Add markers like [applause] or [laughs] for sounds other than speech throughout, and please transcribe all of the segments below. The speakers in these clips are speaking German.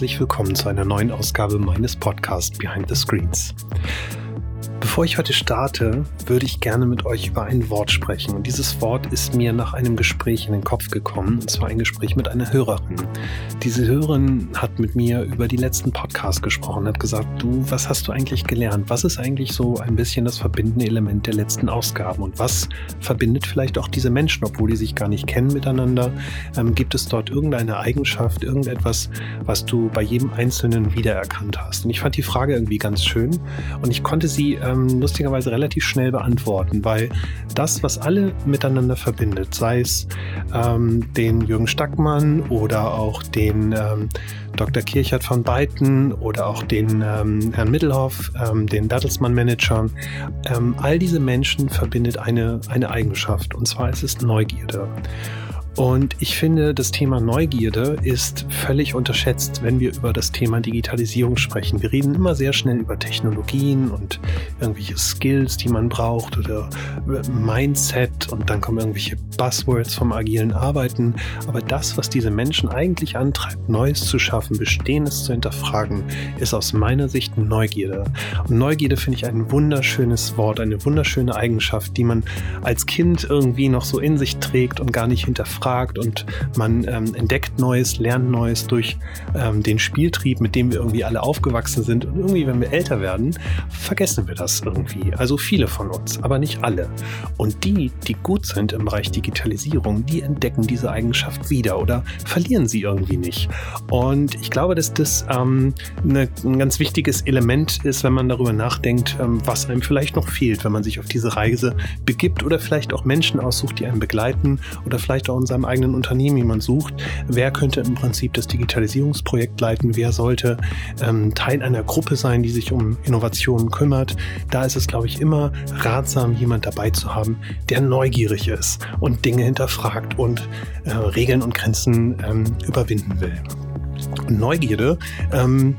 herzlich willkommen zu einer neuen Ausgabe meines Podcasts Behind the Screens. Bevor ich heute starte, würde ich gerne mit euch über ein Wort sprechen. Und dieses Wort ist mir nach einem Gespräch in den Kopf gekommen, und zwar ein Gespräch mit einer Hörerin. Diese Hörerin hat mit mir über die letzten Podcasts gesprochen, hat gesagt, du, was hast du eigentlich gelernt? Was ist eigentlich so ein bisschen das verbindende Element der letzten Ausgaben? Und was verbindet vielleicht auch diese Menschen, obwohl die sich gar nicht kennen miteinander? Ähm, gibt es dort irgendeine Eigenschaft, irgendetwas, was du bei jedem Einzelnen wiedererkannt hast? Und ich fand die Frage irgendwie ganz schön und ich konnte sie ähm, ähm, lustigerweise relativ schnell beantworten, weil das, was alle miteinander verbindet, sei es ähm, den Jürgen Stackmann oder auch den ähm, Dr. Kirchert von Beiten oder auch den ähm, Herrn Mittelhoff, ähm, den Bertelsmann-Manager, ähm, all diese Menschen verbindet eine, eine Eigenschaft und zwar ist es Neugierde. Und ich finde, das Thema Neugierde ist völlig unterschätzt, wenn wir über das Thema Digitalisierung sprechen. Wir reden immer sehr schnell über Technologien und irgendwelche Skills, die man braucht oder Mindset und dann kommen irgendwelche Buzzwords vom agilen Arbeiten. Aber das, was diese Menschen eigentlich antreibt, Neues zu schaffen, Bestehendes zu hinterfragen, ist aus meiner Sicht Neugierde. Und Neugierde finde ich ein wunderschönes Wort, eine wunderschöne Eigenschaft, die man als Kind irgendwie noch so in sich trägt und gar nicht hinterfragt hinterfragt und man ähm, entdeckt Neues, lernt Neues durch ähm, den Spieltrieb, mit dem wir irgendwie alle aufgewachsen sind. Und irgendwie, wenn wir älter werden, vergessen wir das irgendwie. Also viele von uns, aber nicht alle. Und die, die gut sind im Bereich Digitalisierung, die entdecken diese Eigenschaft wieder oder verlieren sie irgendwie nicht. Und ich glaube, dass das ähm, eine, ein ganz wichtiges Element ist, wenn man darüber nachdenkt, ähm, was einem vielleicht noch fehlt, wenn man sich auf diese Reise begibt oder vielleicht auch Menschen aussucht, die einen begleiten oder vielleicht auch in eigenen Unternehmen jemand sucht, wer könnte im Prinzip das Digitalisierungsprojekt leiten, wer sollte ähm, Teil einer Gruppe sein, die sich um Innovationen kümmert. Da ist es, glaube ich, immer ratsam, jemand dabei zu haben, der neugierig ist und Dinge hinterfragt und äh, Regeln und Grenzen ähm, überwinden will. Neugierde ähm,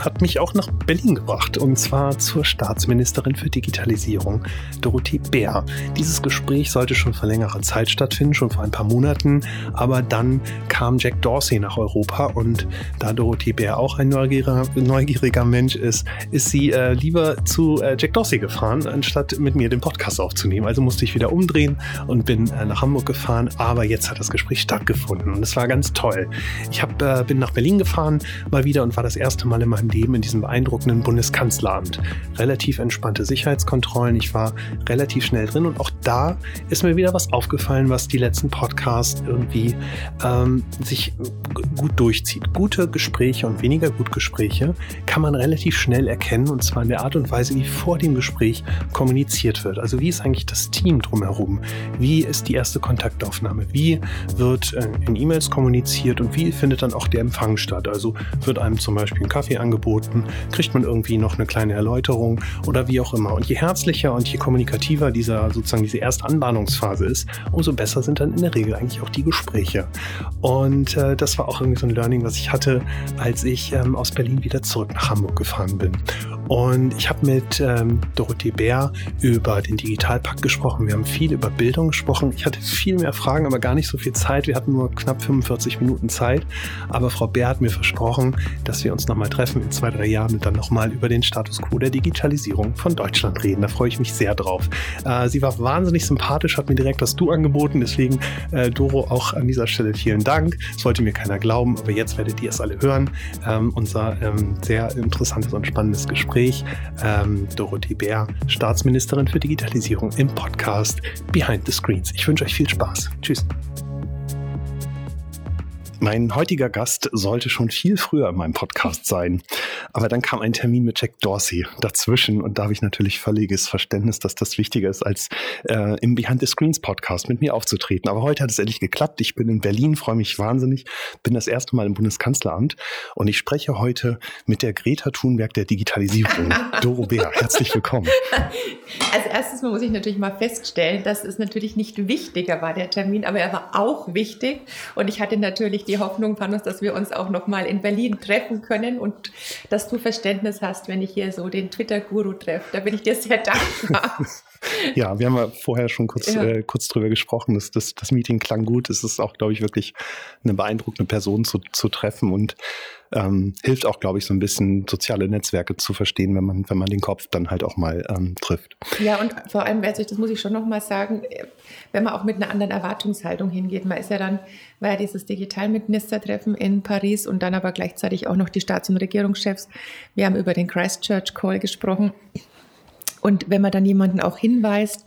hat mich auch nach Berlin gebracht und zwar zur Staatsministerin für Digitalisierung, Dorothee Bär. Dieses Gespräch sollte schon vor längerer Zeit stattfinden, schon vor ein paar Monaten, aber dann kam Jack Dorsey nach Europa und da Dorothee Bär auch ein neugieriger, neugieriger Mensch ist, ist sie äh, lieber zu äh, Jack Dorsey gefahren, anstatt mit mir den Podcast aufzunehmen. Also musste ich wieder umdrehen und bin äh, nach Hamburg gefahren, aber jetzt hat das Gespräch stattgefunden und es war ganz toll. Ich hab, äh, bin nach Berlin gefahren mal wieder und war das erste Mal in meinem Leben in diesem beeindruckenden Bundeskanzleramt. Relativ entspannte Sicherheitskontrollen, ich war relativ schnell drin und auch da ist mir wieder was aufgefallen, was die letzten Podcasts irgendwie ähm, sich gut durchzieht. Gute Gespräche und weniger gut Gespräche kann man relativ schnell erkennen und zwar in der Art und Weise, wie vor dem Gespräch kommuniziert wird. Also wie ist eigentlich das Team drumherum? Wie ist die erste Kontaktaufnahme? Wie wird äh, in E-Mails kommuniziert und wie findet dann auch der Empfang statt? Also wird einem zum Beispiel ein Kaffee angeboten, kriegt man irgendwie noch eine kleine Erläuterung oder wie auch immer. Und je herzlicher und je kommunikativer dieser sozusagen diese Erstanbahnungsphase ist, umso besser sind dann in der Regel eigentlich auch die Gespräche. Und äh, das war auch irgendwie so ein Learning, was ich hatte, als ich ähm, aus Berlin wieder zurück nach Hamburg gefahren bin. Und ich habe mit ähm, Dorothee Bär über den Digitalpakt gesprochen. Wir haben viel über Bildung gesprochen. Ich hatte viel mehr Fragen, aber gar nicht so viel Zeit. Wir hatten nur knapp 45 Minuten Zeit. Aber Frau Bär hat mir versprochen, dass wir uns nochmal treffen in zwei, drei Jahren und dann nochmal über den Status quo der Digitalisierung von Deutschland reden. Da freue ich mich sehr drauf. Äh, sie war wahnsinnig sympathisch, hat mir direkt das Du angeboten. Deswegen, äh, Doro, auch an dieser Stelle vielen Dank. Das wollte mir keiner glauben, aber jetzt werdet ihr es alle hören. Ähm, unser ähm, sehr interessantes und spannendes Gespräch Gespräch. Ähm, Dorothee Bär, Staatsministerin für Digitalisierung im Podcast Behind the Screens. Ich wünsche euch viel Spaß. Tschüss. Mein heutiger Gast sollte schon viel früher in meinem Podcast sein. Aber dann kam ein Termin mit Jack Dorsey dazwischen und da habe ich natürlich völliges Verständnis, dass das wichtiger ist, als äh, im Behind the Screens Podcast mit mir aufzutreten. Aber heute hat es endlich geklappt. Ich bin in Berlin, freue mich wahnsinnig, bin das erste Mal im Bundeskanzleramt und ich spreche heute mit der Greta Thunberg der Digitalisierung. [laughs] Doro Bär, herzlich willkommen. Als erstes muss ich natürlich mal feststellen, dass es natürlich nicht wichtiger war, der Termin, aber er war auch wichtig und ich hatte natürlich die Hoffnung, Panos, dass wir uns auch noch mal in Berlin treffen können und dass du Verständnis hast, wenn ich hier so den Twitter-Guru treffe. Da bin ich dir sehr dankbar. [laughs] ja, wir haben ja vorher schon kurz, ja. äh, kurz drüber gesprochen. Das, das, das Meeting klang gut. Es ist auch, glaube ich, wirklich eine beeindruckende Person zu, zu treffen und ähm, hilft auch, glaube ich, so ein bisschen soziale Netzwerke zu verstehen, wenn man, wenn man den Kopf dann halt auch mal ähm, trifft. Ja, und vor allem, also das muss ich schon nochmal sagen, wenn man auch mit einer anderen Erwartungshaltung hingeht. Man ist ja dann, war ja dieses Digitalministertreffen in Paris und dann aber gleichzeitig auch noch die Staats- und Regierungschefs. Wir haben über den Christchurch Call gesprochen. Und wenn man dann jemanden auch hinweist,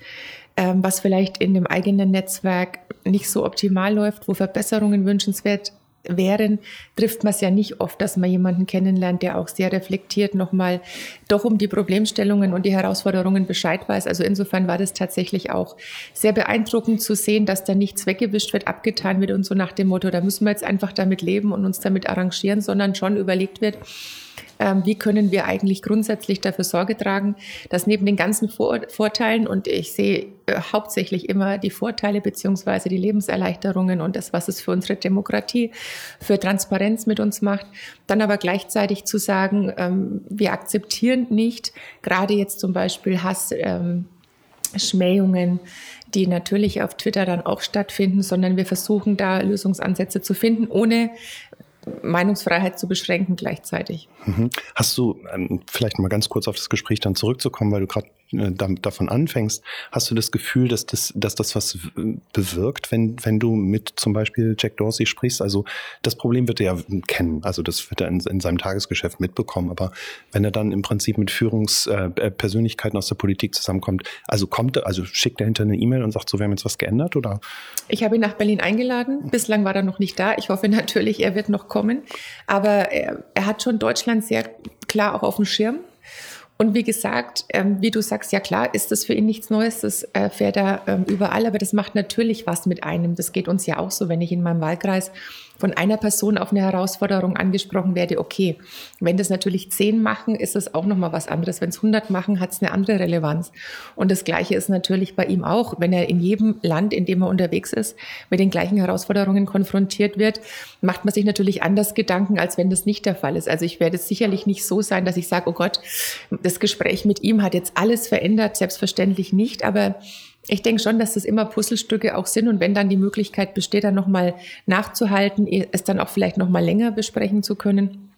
ähm, was vielleicht in dem eigenen Netzwerk nicht so optimal läuft, wo Verbesserungen wünschenswert wären, trifft man es ja nicht oft, dass man jemanden kennenlernt, der auch sehr reflektiert nochmal doch um die Problemstellungen und die Herausforderungen Bescheid weiß. Also insofern war das tatsächlich auch sehr beeindruckend zu sehen, dass da nichts weggewischt wird, abgetan wird und so nach dem Motto, da müssen wir jetzt einfach damit leben und uns damit arrangieren, sondern schon überlegt wird, wie können wir eigentlich grundsätzlich dafür Sorge tragen, dass neben den ganzen Vor Vorteilen, und ich sehe äh, hauptsächlich immer die Vorteile beziehungsweise die Lebenserleichterungen und das, was es für unsere Demokratie, für Transparenz mit uns macht, dann aber gleichzeitig zu sagen, ähm, wir akzeptieren nicht, gerade jetzt zum Beispiel Hass, ähm, Schmähungen, die natürlich auf Twitter dann auch stattfinden, sondern wir versuchen da Lösungsansätze zu finden, ohne Meinungsfreiheit zu beschränken gleichzeitig. Mhm. Hast du, ähm, vielleicht mal ganz kurz auf das Gespräch dann zurückzukommen, weil du gerade davon anfängst, hast du das Gefühl, dass das, dass das was bewirkt, wenn, wenn du mit zum Beispiel Jack Dorsey sprichst? Also das Problem wird er ja kennen, also das wird er in, in seinem Tagesgeschäft mitbekommen, aber wenn er dann im Prinzip mit Führungspersönlichkeiten äh, aus der Politik zusammenkommt, also kommt also schickt er hinter eine E-Mail und sagt so, wir haben jetzt was geändert oder? Ich habe ihn nach Berlin eingeladen. Bislang war er noch nicht da. Ich hoffe natürlich, er wird noch kommen. Aber er, er hat schon Deutschland sehr klar auch auf dem Schirm. Und wie gesagt, ähm, wie du sagst, ja klar, ist das für ihn nichts Neues, das äh, fährt er ähm, überall, aber das macht natürlich was mit einem. Das geht uns ja auch so, wenn ich in meinem Wahlkreis von einer Person auf eine Herausforderung angesprochen werde, okay. Wenn das natürlich zehn machen, ist es auch nochmal was anderes. Wenn es hundert machen, hat es eine andere Relevanz. Und das Gleiche ist natürlich bei ihm auch. Wenn er in jedem Land, in dem er unterwegs ist, mit den gleichen Herausforderungen konfrontiert wird, macht man sich natürlich anders Gedanken, als wenn das nicht der Fall ist. Also ich werde es sicherlich nicht so sein, dass ich sage, oh Gott, das Gespräch mit ihm hat jetzt alles verändert. Selbstverständlich nicht. Aber ich denke schon, dass das immer Puzzlestücke auch sind und wenn dann die Möglichkeit besteht, dann nochmal nachzuhalten, es dann auch vielleicht nochmal länger besprechen zu können,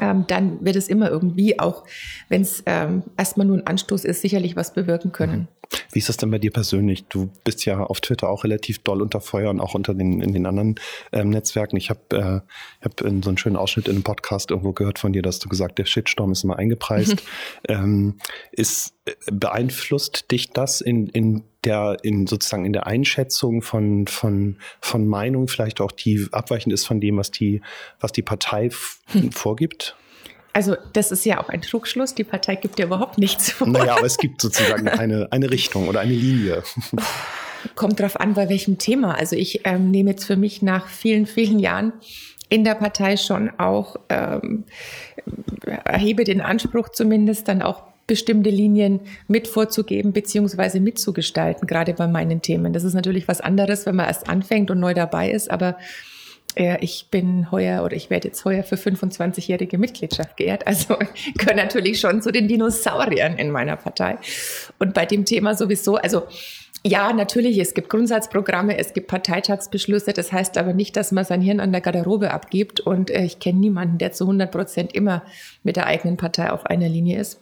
ähm, dann wird es immer irgendwie, auch wenn es ähm, erstmal nur ein Anstoß ist, sicherlich was bewirken können. Mhm. Wie ist das denn bei dir persönlich? Du bist ja auf Twitter auch relativ doll unter Feuer und auch unter den in den anderen ähm, Netzwerken. Ich habe äh, hab in so einen schönen Ausschnitt in einem Podcast irgendwo gehört von dir, dass du gesagt, der Shitstorm ist immer eingepreist. [laughs] ähm, ist äh, beeinflusst dich das in, in der in sozusagen in der Einschätzung von von von Meinung vielleicht auch die abweichend ist von dem was die was die Partei hm. vorgibt? Also das ist ja auch ein Trugschluss. Die Partei gibt ja überhaupt nichts vor. Naja, aber es gibt sozusagen [laughs] eine, eine Richtung oder eine Linie. Kommt drauf an, bei welchem Thema. Also ich ähm, nehme jetzt für mich nach vielen, vielen Jahren in der Partei schon auch, ähm, erhebe den Anspruch zumindest dann auch bestimmte Linien mit vorzugeben beziehungsweise mitzugestalten, gerade bei meinen Themen. Das ist natürlich was anderes, wenn man erst anfängt und neu dabei ist, aber ich bin heuer oder ich werde jetzt heuer für 25-jährige Mitgliedschaft geehrt. Also [laughs] gehöre natürlich schon zu den Dinosauriern in meiner Partei. Und bei dem Thema sowieso, also ja, natürlich, es gibt Grundsatzprogramme, es gibt Parteitagsbeschlüsse. Das heißt aber nicht, dass man sein Hirn an der Garderobe abgibt. Und äh, ich kenne niemanden, der zu 100 Prozent immer mit der eigenen Partei auf einer Linie ist.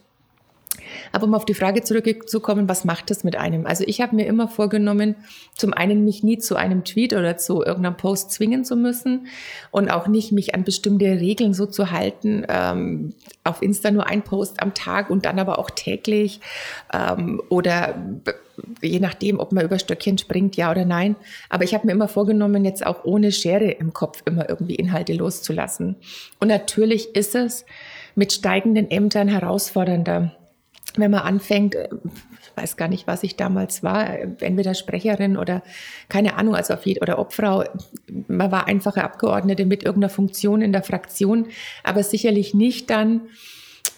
Aber um auf die Frage zurückzukommen, was macht das mit einem? Also ich habe mir immer vorgenommen, zum einen mich nie zu einem Tweet oder zu irgendeinem Post zwingen zu müssen und auch nicht mich an bestimmte Regeln so zu halten. Ähm, auf Insta nur ein Post am Tag und dann aber auch täglich ähm, oder je nachdem, ob man über Stöckchen springt, ja oder nein. Aber ich habe mir immer vorgenommen, jetzt auch ohne Schere im Kopf immer irgendwie Inhalte loszulassen. Und natürlich ist es mit steigenden Ämtern herausfordernder wenn man anfängt, äh, weiß gar nicht, was ich damals war, entweder Sprecherin oder keine Ahnung, also auf jeden oder Obfrau. Man war einfache Abgeordnete mit irgendeiner Funktion in der Fraktion, aber sicherlich nicht dann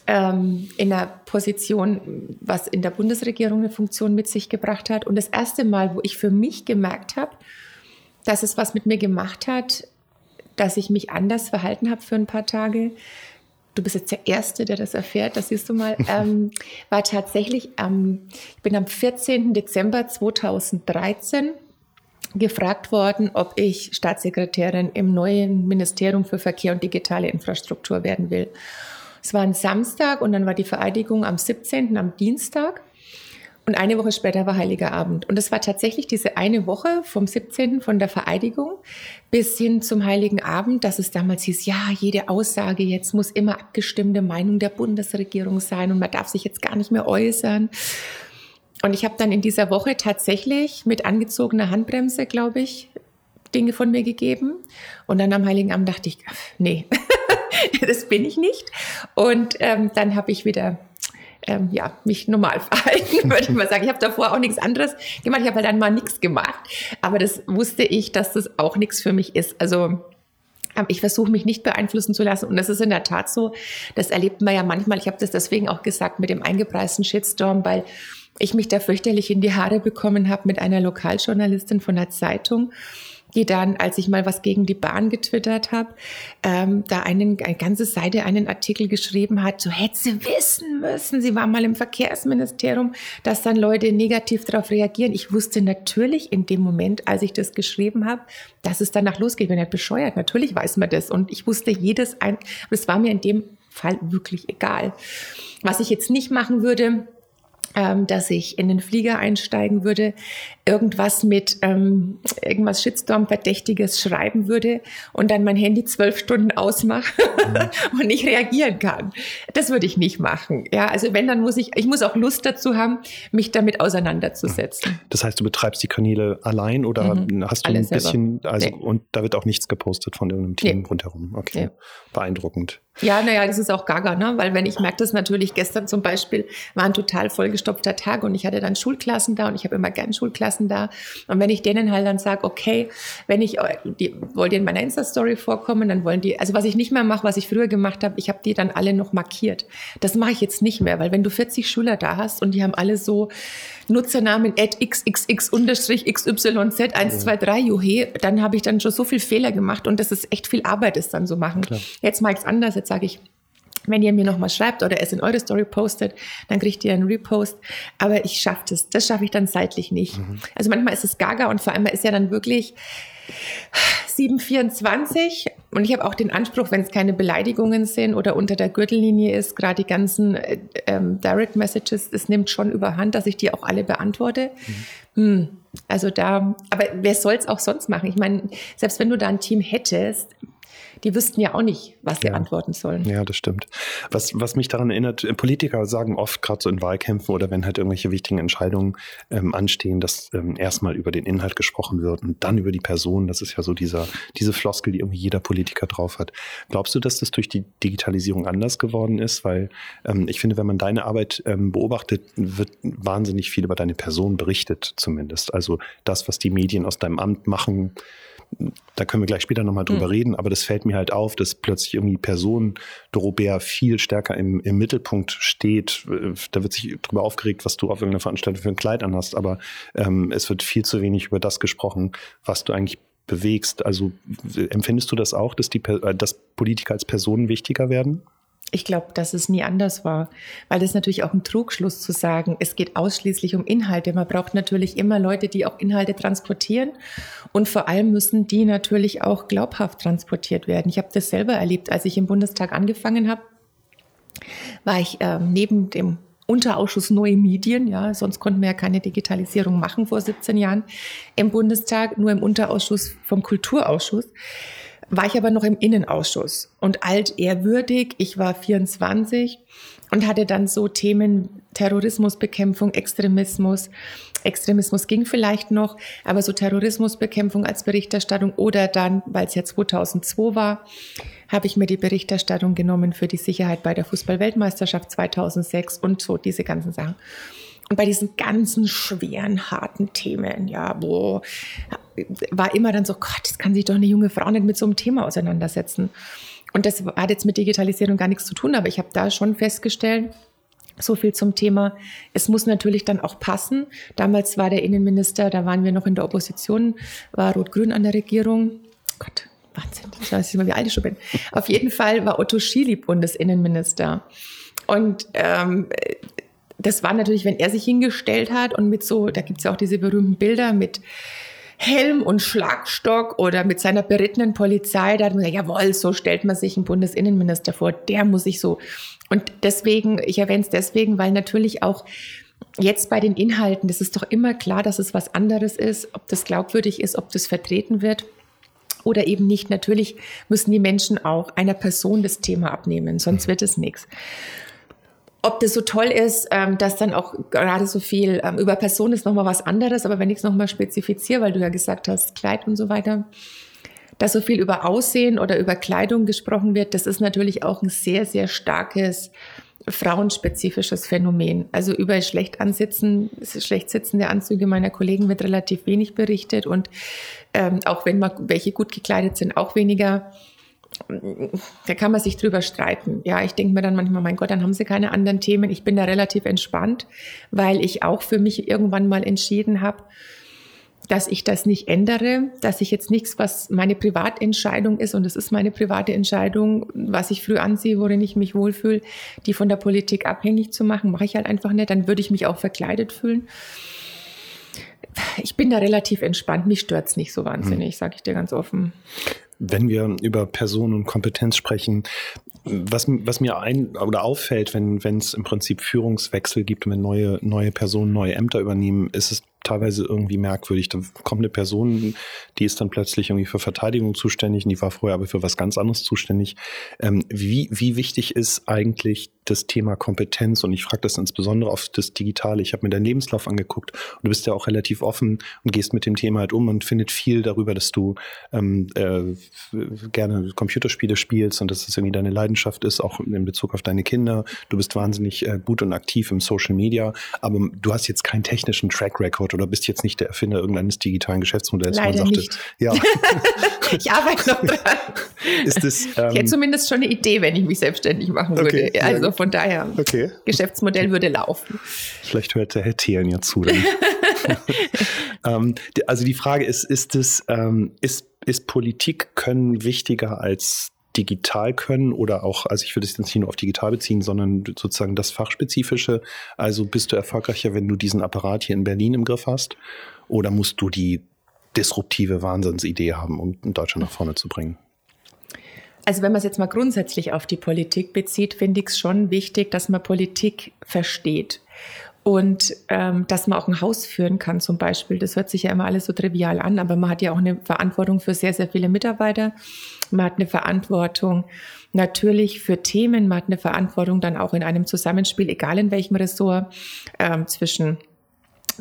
ähm, in einer Position, was in der Bundesregierung eine Funktion mit sich gebracht hat. Und das erste Mal, wo ich für mich gemerkt habe, dass es was mit mir gemacht hat, dass ich mich anders verhalten habe für ein paar Tage, du bist jetzt der Erste, der das erfährt, das siehst du mal, [laughs] ähm, war tatsächlich, ähm, ich bin am 14. Dezember 2013 gefragt worden, ob ich Staatssekretärin im neuen Ministerium für Verkehr und digitale Infrastruktur werden will. Es war ein Samstag und dann war die Vereidigung am 17., am Dienstag. Und eine Woche später war Heiliger Abend. Und es war tatsächlich diese eine Woche vom 17. von der Vereidigung bis hin zum Heiligen Abend, dass es damals hieß, ja, jede Aussage jetzt muss immer abgestimmte Meinung der Bundesregierung sein und man darf sich jetzt gar nicht mehr äußern. Und ich habe dann in dieser Woche tatsächlich mit angezogener Handbremse, glaube ich, Dinge von mir gegeben. Und dann am Heiligen Abend dachte ich, nee, [laughs] das bin ich nicht. Und ähm, dann habe ich wieder ähm, ja, mich normal verhalten, [laughs] würde ich mal sagen. Ich habe davor auch nichts anderes gemacht. Ich habe halt dann mal nichts gemacht. Aber das wusste ich, dass das auch nichts für mich ist. Also ähm, ich versuche mich nicht beeinflussen zu lassen. Und das ist in der Tat so. Das erlebt man ja manchmal. Ich habe das deswegen auch gesagt mit dem eingepreisten Shitstorm, weil ich mich da fürchterlich in die Haare bekommen habe mit einer Lokaljournalistin von der Zeitung die dann, als ich mal was gegen die Bahn getwittert habe, ähm, da einen, eine ganze Seite einen Artikel geschrieben hat, so hätte sie wissen müssen, sie war mal im Verkehrsministerium, dass dann Leute negativ darauf reagieren. Ich wusste natürlich in dem Moment, als ich das geschrieben habe, dass es danach losgeht. Bin nicht bescheuert, natürlich weiß man das. Und ich wusste jedes ein, es war mir in dem Fall wirklich egal. Was ich jetzt nicht machen würde, ähm, dass ich in den Flieger einsteigen würde, irgendwas mit ähm, irgendwas Shitstorm-Verdächtiges schreiben würde und dann mein Handy zwölf Stunden ausmache mhm. [laughs] und nicht reagieren kann. Das würde ich nicht machen. Ja, also wenn, dann muss ich, ich muss auch Lust dazu haben, mich damit auseinanderzusetzen. Das heißt, du betreibst die Kanäle allein oder mhm. hast du Alles ein bisschen, selber. also nee. und da wird auch nichts gepostet von irgendeinem Team nee. rundherum. Okay. Nee. Beeindruckend. Ja, naja, das ist auch gaga, ne? Weil wenn ich merke das natürlich, gestern zum Beispiel war ein total vollgestopfter Tag und ich hatte dann Schulklassen da und ich habe immer gern Schulklassen da. Und wenn ich denen halt dann sage, okay, wenn ich, die wollt ihr in meiner Insta-Story vorkommen, dann wollen die, also was ich nicht mehr mache, was ich früher gemacht habe, ich habe die dann alle noch markiert. Das mache ich jetzt nicht mehr, weil wenn du 40 Schüler da hast und die haben alle so Nutzernamen at xxx-xyz123 juhe, dann habe ich dann schon so viel Fehler gemacht und das ist echt viel Arbeit, das dann so machen. Klar. Jetzt mache ich es anders jetzt sage ich, wenn ihr mir nochmal schreibt oder es in eure Story postet, dann kriegt ihr einen Repost. Aber ich schaffe das. Das schaffe ich dann seitlich nicht. Mhm. Also manchmal ist es gaga und vor allem ist ja dann wirklich 724 und ich habe auch den Anspruch, wenn es keine Beleidigungen sind oder unter der Gürtellinie ist, gerade die ganzen äh, ähm, Direct Messages, es nimmt schon überhand, dass ich die auch alle beantworte. Mhm. Hm. Also da, aber wer soll es auch sonst machen? Ich meine, selbst wenn du da ein Team hättest, die wüssten ja auch nicht, was sie ja. antworten sollen. Ja, das stimmt. Was, was mich daran erinnert, Politiker sagen oft, gerade so in Wahlkämpfen oder wenn halt irgendwelche wichtigen Entscheidungen ähm, anstehen, dass ähm, erstmal über den Inhalt gesprochen wird und dann über die Person. Das ist ja so dieser, diese Floskel, die irgendwie jeder Politiker drauf hat. Glaubst du, dass das durch die Digitalisierung anders geworden ist? Weil ähm, ich finde, wenn man deine Arbeit ähm, beobachtet, wird wahnsinnig viel über deine Person berichtet, zumindest. Also das, was die Medien aus deinem Amt machen, da können wir gleich später nochmal drüber mhm. reden, aber das fällt mir halt auf, dass plötzlich irgendwie Person Dorobert viel stärker im, im Mittelpunkt steht. Da wird sich drüber aufgeregt, was du auf irgendeiner Veranstaltung für ein Kleid anhast, aber ähm, es wird viel zu wenig über das gesprochen, was du eigentlich bewegst. Also empfindest du das auch, dass, die, äh, dass Politiker als Personen wichtiger werden? Ich glaube, dass es nie anders war, weil das natürlich auch ein Trugschluss zu sagen, es geht ausschließlich um Inhalte. Man braucht natürlich immer Leute, die auch Inhalte transportieren und vor allem müssen die natürlich auch glaubhaft transportiert werden. Ich habe das selber erlebt, als ich im Bundestag angefangen habe, war ich äh, neben dem Unterausschuss Neue Medien, ja, sonst konnten wir ja keine Digitalisierung machen vor 17 Jahren im Bundestag, nur im Unterausschuss vom Kulturausschuss war ich aber noch im Innenausschuss und altehrwürdig. Ich war 24 und hatte dann so Themen Terrorismusbekämpfung, Extremismus. Extremismus ging vielleicht noch, aber so Terrorismusbekämpfung als Berichterstattung oder dann, weil es ja 2002 war, habe ich mir die Berichterstattung genommen für die Sicherheit bei der Fußballweltmeisterschaft 2006 und so diese ganzen Sachen. Und bei diesen ganzen schweren, harten Themen, ja, wo war immer dann so, Gott, das kann sich doch eine junge Frau nicht mit so einem Thema auseinandersetzen. Und das hat jetzt mit Digitalisierung gar nichts zu tun, aber ich habe da schon festgestellt, so viel zum Thema. Es muss natürlich dann auch passen. Damals war der Innenminister, da waren wir noch in der Opposition, war Rot-Grün an der Regierung. Gott, Wahnsinn, ich weiß nicht mal, wie alt ich schon bin. Auf jeden Fall war Otto Schily Bundesinnenminister. Und ähm, das war natürlich, wenn er sich hingestellt hat und mit so, da gibt's ja auch diese berühmten Bilder mit Helm und Schlagstock oder mit seiner berittenen Polizei, da hat man gesagt, jawohl, so stellt man sich einen Bundesinnenminister vor, der muss sich so. Und deswegen, ich erwähne es deswegen, weil natürlich auch jetzt bei den Inhalten, das ist doch immer klar, dass es was anderes ist, ob das glaubwürdig ist, ob das vertreten wird oder eben nicht. Natürlich müssen die Menschen auch einer Person das Thema abnehmen, sonst wird es nichts. Ob das so toll ist, ähm, dass dann auch gerade so viel ähm, über Person ist nochmal was anderes, aber wenn ich es nochmal spezifiziere, weil du ja gesagt hast, Kleid und so weiter, dass so viel über Aussehen oder über Kleidung gesprochen wird, das ist natürlich auch ein sehr, sehr starkes frauenspezifisches Phänomen. Also über schlecht ansitzen, schlecht sitzende Anzüge meiner Kollegen wird relativ wenig berichtet und ähm, auch wenn mal welche gut gekleidet sind, auch weniger. Da kann man sich drüber streiten. Ja, ich denke mir dann manchmal, mein Gott, dann haben sie keine anderen Themen. Ich bin da relativ entspannt, weil ich auch für mich irgendwann mal entschieden habe, dass ich das nicht ändere, dass ich jetzt nichts, was meine Privatentscheidung ist, und es ist meine private Entscheidung, was ich früh ansehe, worin ich mich wohlfühle, die von der Politik abhängig zu machen, mache ich halt einfach nicht, dann würde ich mich auch verkleidet fühlen. Ich bin da relativ entspannt, mich stört's nicht so wahnsinnig, hm. sage ich dir ganz offen. Wenn wir über Person und Kompetenz sprechen, was, was mir ein oder auffällt, wenn es im Prinzip Führungswechsel gibt, wenn neue, neue Personen neue Ämter übernehmen, ist es teilweise irgendwie merkwürdig. Da kommt eine Person, die ist dann plötzlich irgendwie für Verteidigung zuständig, und die war vorher aber für was ganz anderes zuständig. Ähm, wie, wie wichtig ist eigentlich das Thema Kompetenz? Und ich frage das insbesondere auf das Digitale. Ich habe mir deinen Lebenslauf angeguckt und du bist ja auch relativ offen und gehst mit dem Thema halt um und findet viel darüber, dass du ähm, äh, gerne Computerspiele spielst und dass es irgendwie deine Leidenschaft ist, auch in Bezug auf deine Kinder. Du bist wahnsinnig äh, gut und aktiv im Social Media, aber du hast jetzt keinen technischen Track Record oder bist jetzt nicht der Erfinder irgendeines digitalen Geschäftsmodells. Leider man sagte, nicht. Ja. [laughs] ich arbeite noch dran. Ist das, ähm, ich hätte ähm, zumindest schon eine Idee, wenn ich mich selbstständig machen würde. Okay, also von daher, okay. Geschäftsmodell würde laufen. Vielleicht hört der Herr Thelen ja zu. [laughs] ähm, also die Frage ist, ist es, ähm, ist, ist Politik können wichtiger als digital können oder auch, also ich würde es jetzt nicht nur auf digital beziehen, sondern sozusagen das Fachspezifische. Also bist du erfolgreicher, wenn du diesen Apparat hier in Berlin im Griff hast? Oder musst du die disruptive Wahnsinnsidee haben, um Deutschland nach vorne zu bringen? Also wenn man es jetzt mal grundsätzlich auf die Politik bezieht, finde ich es schon wichtig, dass man Politik versteht und ähm, dass man auch ein Haus führen kann zum Beispiel. Das hört sich ja immer alles so trivial an, aber man hat ja auch eine Verantwortung für sehr, sehr viele Mitarbeiter. Man hat eine Verantwortung natürlich für Themen, man hat eine Verantwortung dann auch in einem Zusammenspiel, egal in welchem Ressort, ähm, zwischen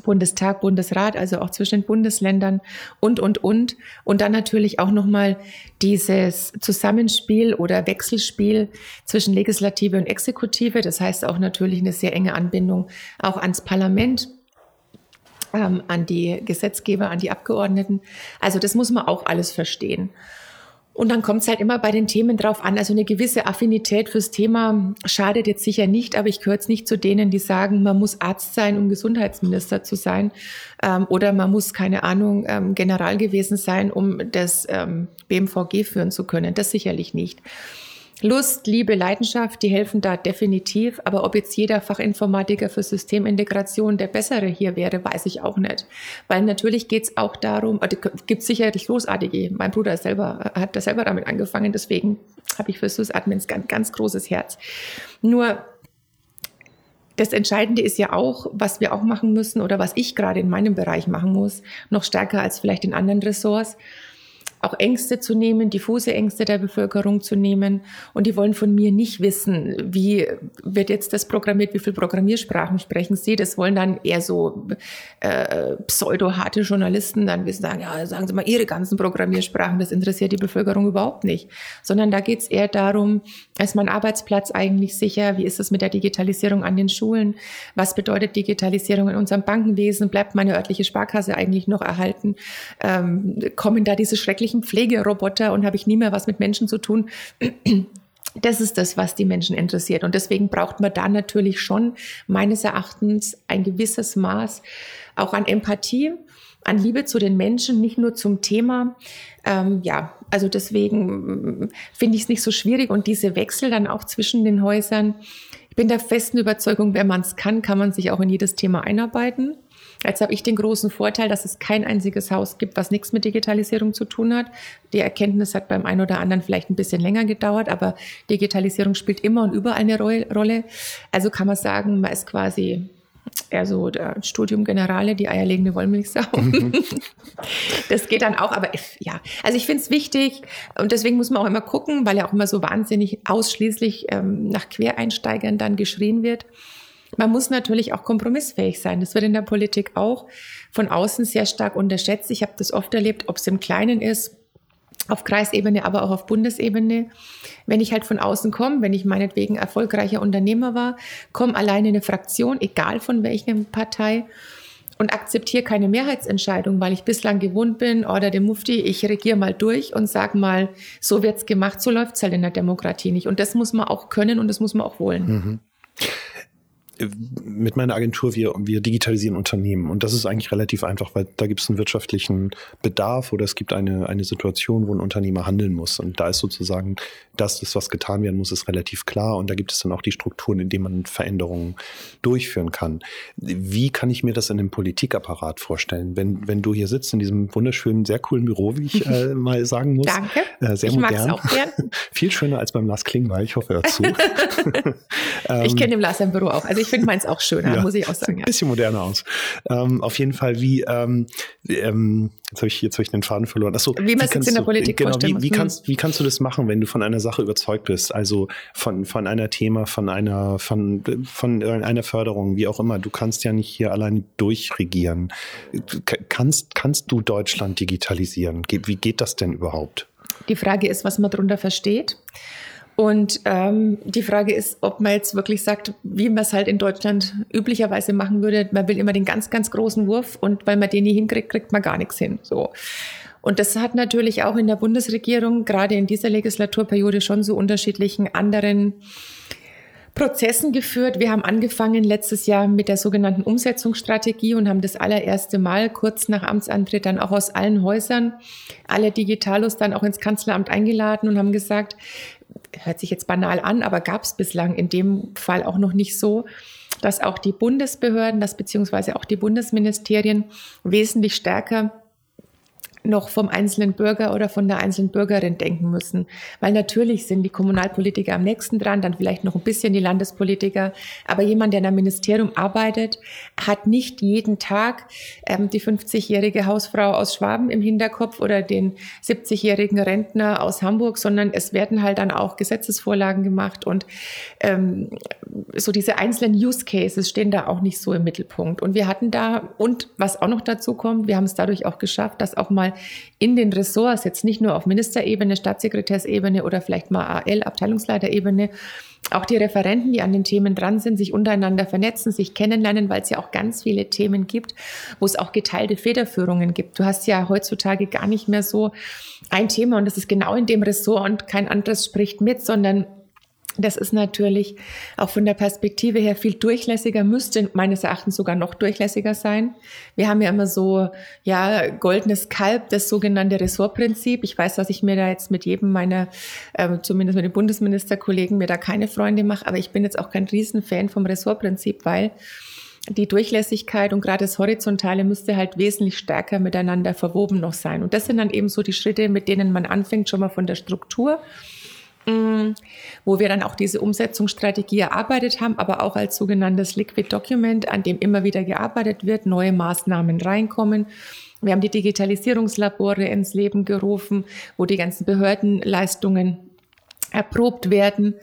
Bundestag, Bundesrat, also auch zwischen den Bundesländern und, und, und. Und dann natürlich auch nochmal dieses Zusammenspiel oder Wechselspiel zwischen Legislative und Exekutive. Das heißt auch natürlich eine sehr enge Anbindung auch ans Parlament. Ähm, an die Gesetzgeber, an die Abgeordneten. Also das muss man auch alles verstehen. Und dann kommt es halt immer bei den Themen drauf an. Also eine gewisse Affinität fürs Thema schadet jetzt sicher nicht, aber ich gehöre jetzt nicht zu denen, die sagen, man muss Arzt sein, um Gesundheitsminister zu sein. Ähm, oder man muss, keine Ahnung, ähm, General gewesen sein, um das ähm, BMVG führen zu können. Das sicherlich nicht. Lust, Liebe, Leidenschaft, die helfen da definitiv. Aber ob jetzt jeder Fachinformatiker für Systemintegration der bessere hier wäre, weiß ich auch nicht. Weil natürlich geht es auch darum, also gibt sicherlich großartige. Mein Bruder selber, hat da selber damit angefangen, deswegen habe ich für SysAdmins ganz, ganz großes Herz. Nur das Entscheidende ist ja auch, was wir auch machen müssen oder was ich gerade in meinem Bereich machen muss, noch stärker als vielleicht in anderen Ressorts auch Ängste zu nehmen, diffuse Ängste der Bevölkerung zu nehmen. Und die wollen von mir nicht wissen, wie wird jetzt das programmiert, wie viele Programmiersprachen sprechen sie. Das wollen dann eher so äh, pseudo-harte Journalisten dann wissen, sagen, ja, sagen Sie mal Ihre ganzen Programmiersprachen, das interessiert die Bevölkerung überhaupt nicht. Sondern da geht es eher darum, ist mein Arbeitsplatz eigentlich sicher? Wie ist es mit der Digitalisierung an den Schulen? Was bedeutet Digitalisierung in unserem Bankenwesen? Bleibt meine örtliche Sparkasse eigentlich noch erhalten? Ähm, kommen da diese schrecklichen irgendwelchen Pflegeroboter und habe ich nie mehr was mit Menschen zu tun. [clears throat] Das ist das, was die Menschen interessiert. Und deswegen braucht man da natürlich schon meines Erachtens ein gewisses Maß auch an Empathie, an Liebe zu den Menschen, nicht nur zum Thema. Ähm, ja, also deswegen mm, finde ich es nicht so schwierig. Und diese Wechsel dann auch zwischen den Häusern, Ich bin der festen Überzeugung, wenn man es kann, kann man sich auch in jedes Thema einarbeiten. Jetzt habe ich den großen Vorteil, dass es kein einziges Haus gibt, was nichts mit Digitalisierung zu tun hat. Die Erkenntnis hat beim einen oder anderen vielleicht ein bisschen länger gedauert, aber Digitalisierung spielt immer und überall eine Rolle. Also kann man sagen, man ist quasi eher so der Studium Generale, die eierlegende Wollmilchsau. [laughs] das geht dann auch, aber ja, also ich finde es wichtig und deswegen muss man auch immer gucken, weil ja auch immer so wahnsinnig ausschließlich ähm, nach Quereinsteigern dann geschrien wird. Man muss natürlich auch kompromissfähig sein. Das wird in der Politik auch von außen sehr stark unterschätzt. Ich habe das oft erlebt, ob es im Kleinen ist, auf Kreisebene, aber auch auf Bundesebene. Wenn ich halt von außen komme, wenn ich meinetwegen erfolgreicher Unternehmer war, komme alleine in eine Fraktion, egal von welcher Partei, und akzeptiere keine Mehrheitsentscheidung, weil ich bislang gewohnt bin, oder der Mufti, ich regiere mal durch und sage mal, so wird's gemacht, so läuft's halt in der Demokratie nicht. Und das muss man auch können und das muss man auch wollen. Mhm mit meiner Agentur, wir, wir digitalisieren Unternehmen. Und das ist eigentlich relativ einfach, weil da gibt es einen wirtschaftlichen Bedarf oder es gibt eine, eine Situation, wo ein Unternehmer handeln muss. Und da ist sozusagen das, das, was getan werden muss, ist relativ klar. Und da gibt es dann auch die Strukturen, in denen man Veränderungen durchführen kann. Wie kann ich mir das in einem Politikapparat vorstellen? Wenn, wenn du hier sitzt in diesem wunderschönen, sehr coolen Büro, wie ich äh, [laughs] mal sagen muss. Danke. Äh, sehr ich modern. Auch gern. [laughs] Viel schöner als beim Lars Klingbeil. Ich hoffe, er zu. [laughs] ich kenne den Lars im Büro auch. Also ich finde meins auch schöner, ja, muss ich auch sagen. Ein bisschen moderner aus. Ähm, auf jeden Fall, wie, ähm, ähm, jetzt habe ich, jetzt hab ich den Faden verloren. Achso, wie man es in der Politik genau, vorstellen wie, wie, kannst, wie kannst du das machen, wenn du von einer Sache überzeugt bist? Also von, von einer Thema, von einer, von, von einer Förderung, wie auch immer. Du kannst ja nicht hier alleine durchregieren. Kannst, kannst du Deutschland digitalisieren? Wie geht das denn überhaupt? Die Frage ist, was man darunter versteht. Und ähm, die Frage ist, ob man jetzt wirklich sagt, wie man es halt in Deutschland üblicherweise machen würde. Man will immer den ganz, ganz großen Wurf und weil man den nie hinkriegt, kriegt man gar nichts hin. So. Und das hat natürlich auch in der Bundesregierung gerade in dieser Legislaturperiode schon zu unterschiedlichen anderen Prozessen geführt. Wir haben angefangen letztes Jahr mit der sogenannten Umsetzungsstrategie und haben das allererste Mal kurz nach Amtsantritt dann auch aus allen Häusern alle Digitalos dann auch ins Kanzleramt eingeladen und haben gesagt, hört sich jetzt banal an, aber gab es bislang in dem Fall auch noch nicht so, dass auch die Bundesbehörden, das beziehungsweise auch die Bundesministerien wesentlich stärker noch vom einzelnen Bürger oder von der einzelnen Bürgerin denken müssen. Weil natürlich sind die Kommunalpolitiker am nächsten dran, dann vielleicht noch ein bisschen die Landespolitiker. Aber jemand, der in einem Ministerium arbeitet, hat nicht jeden Tag ähm, die 50-jährige Hausfrau aus Schwaben im Hinterkopf oder den 70-jährigen Rentner aus Hamburg, sondern es werden halt dann auch Gesetzesvorlagen gemacht und ähm, so diese einzelnen Use Cases stehen da auch nicht so im Mittelpunkt. Und wir hatten da, und was auch noch dazu kommt, wir haben es dadurch auch geschafft, dass auch mal in den Ressorts, jetzt nicht nur auf Ministerebene, Staatssekretärsebene oder vielleicht mal AL, Abteilungsleiterebene, auch die Referenten, die an den Themen dran sind, sich untereinander vernetzen, sich kennenlernen, weil es ja auch ganz viele Themen gibt, wo es auch geteilte Federführungen gibt. Du hast ja heutzutage gar nicht mehr so ein Thema und das ist genau in dem Ressort und kein anderes spricht mit, sondern das ist natürlich auch von der Perspektive her viel durchlässiger, müsste meines Erachtens sogar noch durchlässiger sein. Wir haben ja immer so, ja, goldenes Kalb, das sogenannte Ressortprinzip. Ich weiß, dass ich mir da jetzt mit jedem meiner, äh, zumindest mit den Bundesministerkollegen, mir da keine Freunde mache, aber ich bin jetzt auch kein Riesenfan vom Ressortprinzip, weil die Durchlässigkeit und gerade das Horizontale müsste halt wesentlich stärker miteinander verwoben noch sein. Und das sind dann eben so die Schritte, mit denen man anfängt, schon mal von der Struktur wo wir dann auch diese Umsetzungsstrategie erarbeitet haben, aber auch als sogenanntes Liquid Document, an dem immer wieder gearbeitet wird, neue Maßnahmen reinkommen. Wir haben die Digitalisierungslabore ins Leben gerufen, wo die ganzen Behördenleistungen erprobt werden,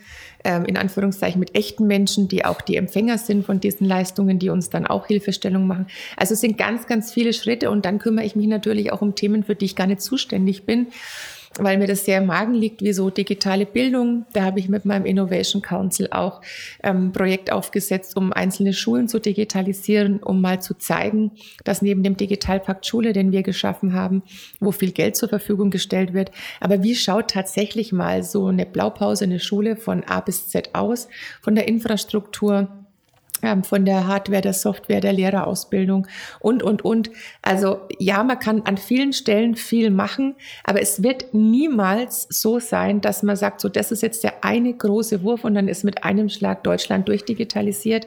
ähm, in Anführungszeichen mit echten Menschen, die auch die Empfänger sind von diesen Leistungen, die uns dann auch Hilfestellung machen. Also es sind ganz, ganz viele Schritte und dann kümmere ich mich natürlich auch um Themen, für die ich gar nicht zuständig bin weil mir das sehr im Magen liegt, wie so digitale Bildung. Da habe ich mit meinem Innovation Council auch ähm, Projekt aufgesetzt, um einzelne Schulen zu digitalisieren, um mal zu zeigen, dass neben dem Digitalpakt Schule, den wir geschaffen haben, wo viel Geld zur Verfügung gestellt wird, aber wie schaut tatsächlich mal so eine Blaupause, eine Schule von A bis Z aus, von der Infrastruktur von der Hardware, der Software, der Lehrerausbildung und, und, und. Also ja, man kann an vielen Stellen viel machen, aber es wird niemals so sein, dass man sagt, so das ist jetzt der eine große Wurf und dann ist mit einem Schlag Deutschland durchdigitalisiert.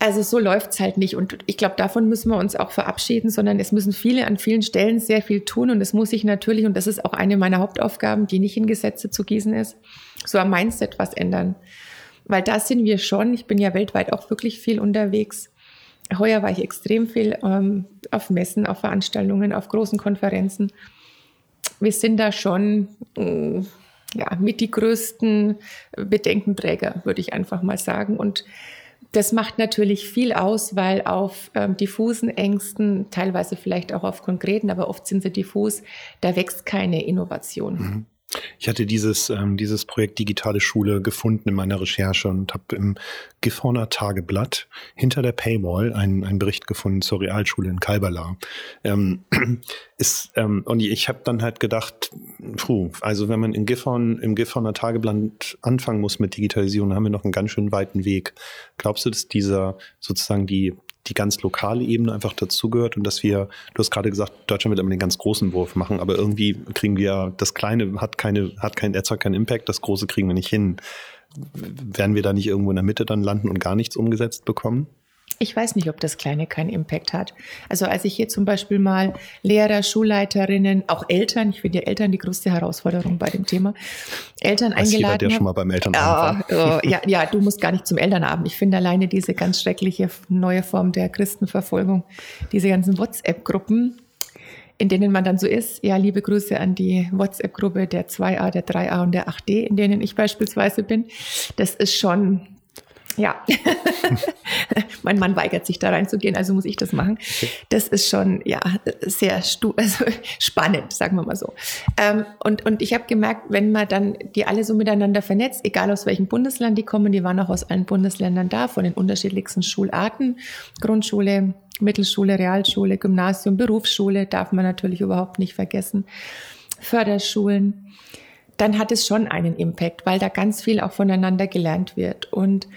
Also so läuft's halt nicht. Und ich glaube, davon müssen wir uns auch verabschieden, sondern es müssen viele an vielen Stellen sehr viel tun. Und es muss sich natürlich, und das ist auch eine meiner Hauptaufgaben, die nicht in Gesetze zu gießen ist, so am Mindset was ändern. Weil da sind wir schon. Ich bin ja weltweit auch wirklich viel unterwegs. Heuer war ich extrem viel ähm, auf Messen, auf Veranstaltungen, auf großen Konferenzen. Wir sind da schon äh, ja, mit die größten Bedenkenträger, würde ich einfach mal sagen. Und das macht natürlich viel aus, weil auf ähm, diffusen Ängsten, teilweise vielleicht auch auf konkreten, aber oft sind sie diffus, da wächst keine Innovation. Mhm. Ich hatte dieses, ähm, dieses Projekt Digitale Schule gefunden in meiner Recherche und habe im Gifhorner Tageblatt hinter der Paywall einen, einen Bericht gefunden zur Realschule in Kalberla. Ähm, [clears throat] ist, ähm, und ich habe dann halt gedacht, puh, also wenn man in Gifhorn, im Gifhorner Tageblatt anfangen muss mit Digitalisierung, haben wir noch einen ganz schön weiten Weg. Glaubst du, dass dieser sozusagen die die ganz lokale Ebene einfach dazugehört und dass wir, du hast gerade gesagt, Deutschland wird immer den ganz großen Wurf machen, aber irgendwie kriegen wir, das Kleine hat keine, hat kein, erzeugt keinen Impact, das Große kriegen wir nicht hin. Werden wir da nicht irgendwo in der Mitte dann landen und gar nichts umgesetzt bekommen? Ich weiß nicht, ob das Kleine keinen Impact hat. Also als ich hier zum Beispiel mal Lehrer, Schulleiterinnen, auch Eltern, ich finde ja Eltern die größte Herausforderung bei dem Thema, Eltern Weiß eingeladen jeder, der schon mal beim Elternabend oh, oh, ja, ja, du musst gar nicht zum Elternabend. Ich finde alleine diese ganz schreckliche neue Form der Christenverfolgung, diese ganzen WhatsApp-Gruppen, in denen man dann so ist. Ja, liebe Grüße an die WhatsApp-Gruppe der 2a, der 3a und der 8d, in denen ich beispielsweise bin. Das ist schon ja. [laughs] mein Mann weigert sich da reinzugehen, also muss ich das machen. Das ist schon ja sehr also spannend, sagen wir mal so. Ähm, und, und ich habe gemerkt, wenn man dann die alle so miteinander vernetzt, egal aus welchem Bundesland die kommen, die waren auch aus allen Bundesländern da, von den unterschiedlichsten Schularten, Grundschule, Mittelschule, Realschule, Gymnasium, Berufsschule darf man natürlich überhaupt nicht vergessen, Förderschulen dann hat es schon einen Impact, weil da ganz viel auch voneinander gelernt wird. Und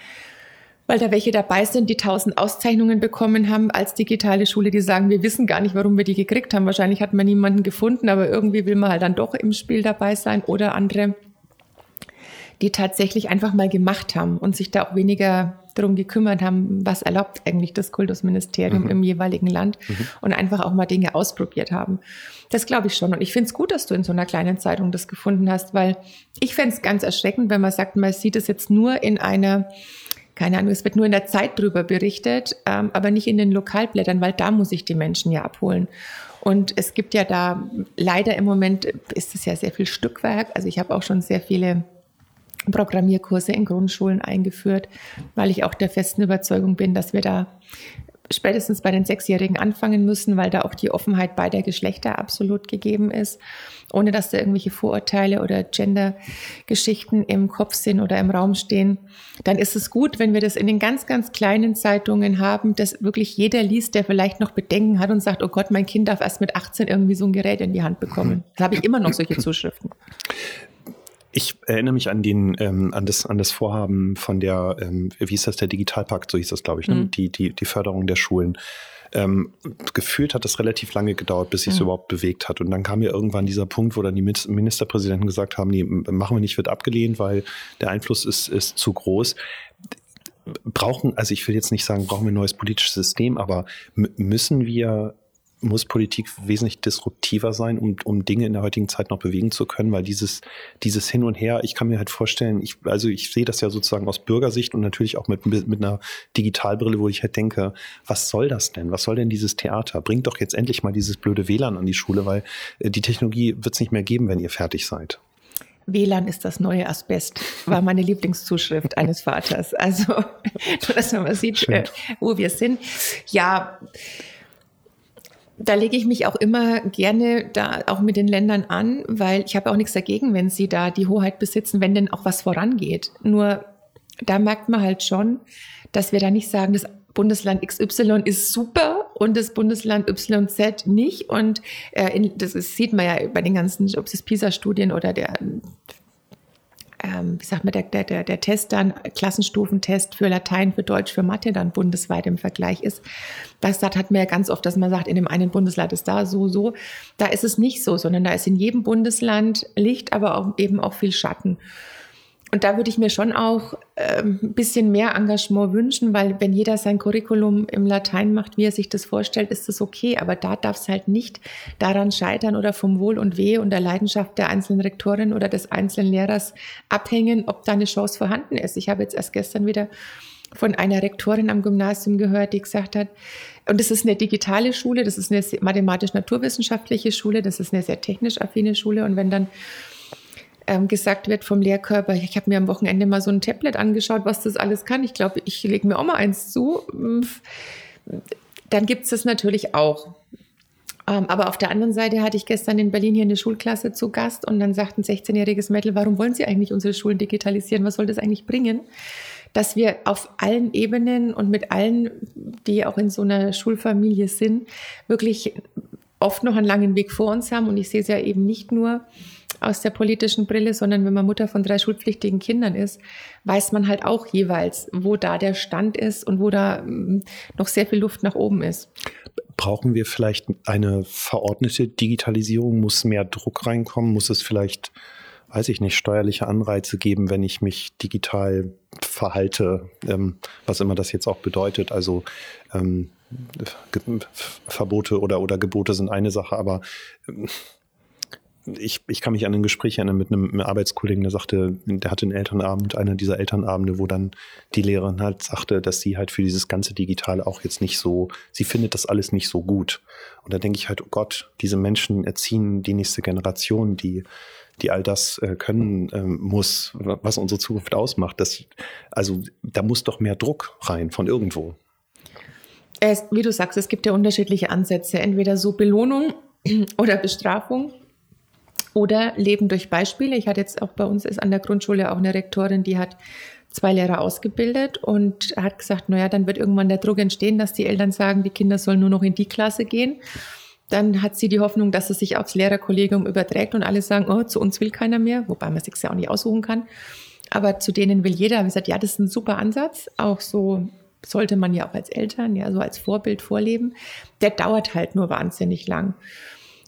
weil da welche dabei sind, die tausend Auszeichnungen bekommen haben als digitale Schule, die sagen, wir wissen gar nicht, warum wir die gekriegt haben. Wahrscheinlich hat man niemanden gefunden, aber irgendwie will man halt dann doch im Spiel dabei sein oder andere, die tatsächlich einfach mal gemacht haben und sich da auch weniger darum gekümmert haben, was erlaubt eigentlich das Kultusministerium mhm. im jeweiligen Land mhm. und einfach auch mal Dinge ausprobiert haben. Das glaube ich schon. Und ich finde es gut, dass du in so einer kleinen Zeitung das gefunden hast, weil ich fände es ganz erschreckend, wenn man sagt, man sieht es jetzt nur in einer keine Ahnung, es wird nur in der Zeit drüber berichtet, ähm, aber nicht in den Lokalblättern, weil da muss ich die Menschen ja abholen. Und es gibt ja da leider im Moment ist es ja sehr viel Stückwerk. Also ich habe auch schon sehr viele Programmierkurse in Grundschulen eingeführt, weil ich auch der festen Überzeugung bin, dass wir da spätestens bei den Sechsjährigen anfangen müssen, weil da auch die Offenheit beider Geschlechter absolut gegeben ist, ohne dass da irgendwelche Vorurteile oder Gender-Geschichten im Kopf sind oder im Raum stehen. Dann ist es gut, wenn wir das in den ganz, ganz kleinen Zeitungen haben, dass wirklich jeder liest, der vielleicht noch Bedenken hat und sagt, oh Gott, mein Kind darf erst mit 18 irgendwie so ein Gerät in die Hand bekommen. Da habe ich immer noch solche Zuschriften. Ich erinnere mich an den, ähm, an das, an das Vorhaben von der, ähm, wie hieß das, der Digitalpakt, so hieß das, glaube ich, ne? Mhm. die, die, die Förderung der Schulen. Ähm, gefühlt hat das relativ lange gedauert, bis sich mhm. überhaupt bewegt hat. Und dann kam ja irgendwann dieser Punkt, wo dann die Ministerpräsidenten gesagt haben, nee, machen wir nicht, wird abgelehnt, weil der Einfluss ist, ist zu groß brauchen, also ich will jetzt nicht sagen, brauchen wir ein neues politisches System, aber müssen wir muss Politik wesentlich disruptiver sein, um, um Dinge in der heutigen Zeit noch bewegen zu können, weil dieses, dieses Hin und Her, ich kann mir halt vorstellen, ich, also ich sehe das ja sozusagen aus Bürgersicht und natürlich auch mit, mit einer Digitalbrille, wo ich halt denke, was soll das denn? Was soll denn dieses Theater? Bringt doch jetzt endlich mal dieses blöde WLAN an die Schule, weil äh, die Technologie wird es nicht mehr geben, wenn ihr fertig seid. WLAN ist das neue Asbest, war meine [laughs] Lieblingszuschrift eines Vaters. Also, [laughs] nur dass man mal sieht, äh, wo wir sind. Ja, da lege ich mich auch immer gerne da auch mit den Ländern an, weil ich habe auch nichts dagegen, wenn sie da die Hoheit besitzen, wenn denn auch was vorangeht. Nur da merkt man halt schon, dass wir da nicht sagen, das Bundesland XY ist super und das Bundesland YZ nicht. Und äh, in, das ist, sieht man ja bei den ganzen, ob es PISA-Studien oder der ähm, wie sagt man, der, der, der Test dann, Klassenstufentest für Latein, für Deutsch, für Mathe dann bundesweit im Vergleich ist. Das hat man ja ganz oft, dass man sagt, in dem einen Bundesland ist da so, so. Da ist es nicht so, sondern da ist in jedem Bundesland Licht, aber auch eben auch viel Schatten. Und da würde ich mir schon auch ähm, ein bisschen mehr Engagement wünschen, weil wenn jeder sein Curriculum im Latein macht, wie er sich das vorstellt, ist das okay. Aber da darf es halt nicht daran scheitern oder vom Wohl und Wehe und der Leidenschaft der einzelnen Rektorin oder des einzelnen Lehrers abhängen, ob da eine Chance vorhanden ist. Ich habe jetzt erst gestern wieder von einer Rektorin am Gymnasium gehört, die gesagt hat, und das ist eine digitale Schule, das ist eine mathematisch-naturwissenschaftliche Schule, das ist eine sehr technisch affine Schule. Und wenn dann ähm, gesagt wird vom Lehrkörper, ich habe mir am Wochenende mal so ein Tablet angeschaut, was das alles kann. Ich glaube, ich lege mir auch mal eins zu. Dann gibt es das natürlich auch. Ähm, aber auf der anderen Seite hatte ich gestern in Berlin hier eine Schulklasse zu Gast und dann sagt ein 16-jähriges Mädel, warum wollen Sie eigentlich unsere Schulen digitalisieren? Was soll das eigentlich bringen? Dass wir auf allen Ebenen und mit allen, die auch in so einer Schulfamilie sind, wirklich oft noch einen langen Weg vor uns haben. Und ich sehe es ja eben nicht nur aus der politischen Brille, sondern wenn man Mutter von drei schulpflichtigen Kindern ist, weiß man halt auch jeweils, wo da der Stand ist und wo da mm, noch sehr viel Luft nach oben ist. Brauchen wir vielleicht eine verordnete Digitalisierung? Muss mehr Druck reinkommen? Muss es vielleicht, weiß ich nicht, steuerliche Anreize geben, wenn ich mich digital verhalte, ähm, was immer das jetzt auch bedeutet? Also ähm, Verbote oder, oder Gebote sind eine Sache, aber ähm, ich, ich kann mich an ein Gespräch erinnern mit einem, Arbeitskollegen, der sagte, der hatte einen Elternabend, einer dieser Elternabende, wo dann die Lehrerin halt sagte, dass sie halt für dieses ganze Digitale auch jetzt nicht so, sie findet das alles nicht so gut. Und da denke ich halt, oh Gott, diese Menschen erziehen die nächste Generation, die, die all das äh, können äh, muss, was unsere Zukunft ausmacht. Das, also da muss doch mehr Druck rein von irgendwo. Es, wie du sagst, es gibt ja unterschiedliche Ansätze, entweder so Belohnung [clears throat] oder Bestrafung oder Leben durch Beispiele. Ich hatte jetzt auch bei uns ist an der Grundschule auch eine Rektorin, die hat zwei Lehrer ausgebildet und hat gesagt, naja, dann wird irgendwann der Druck entstehen, dass die Eltern sagen, die Kinder sollen nur noch in die Klasse gehen. Dann hat sie die Hoffnung, dass es sich aufs Lehrerkollegium überträgt und alle sagen, oh, zu uns will keiner mehr, wobei man sich ja auch nicht aussuchen kann. Aber zu denen will jeder. Wir gesagt, ja, das ist ein super Ansatz. Auch so sollte man ja auch als Eltern, ja, so als Vorbild vorleben. Der dauert halt nur wahnsinnig lang.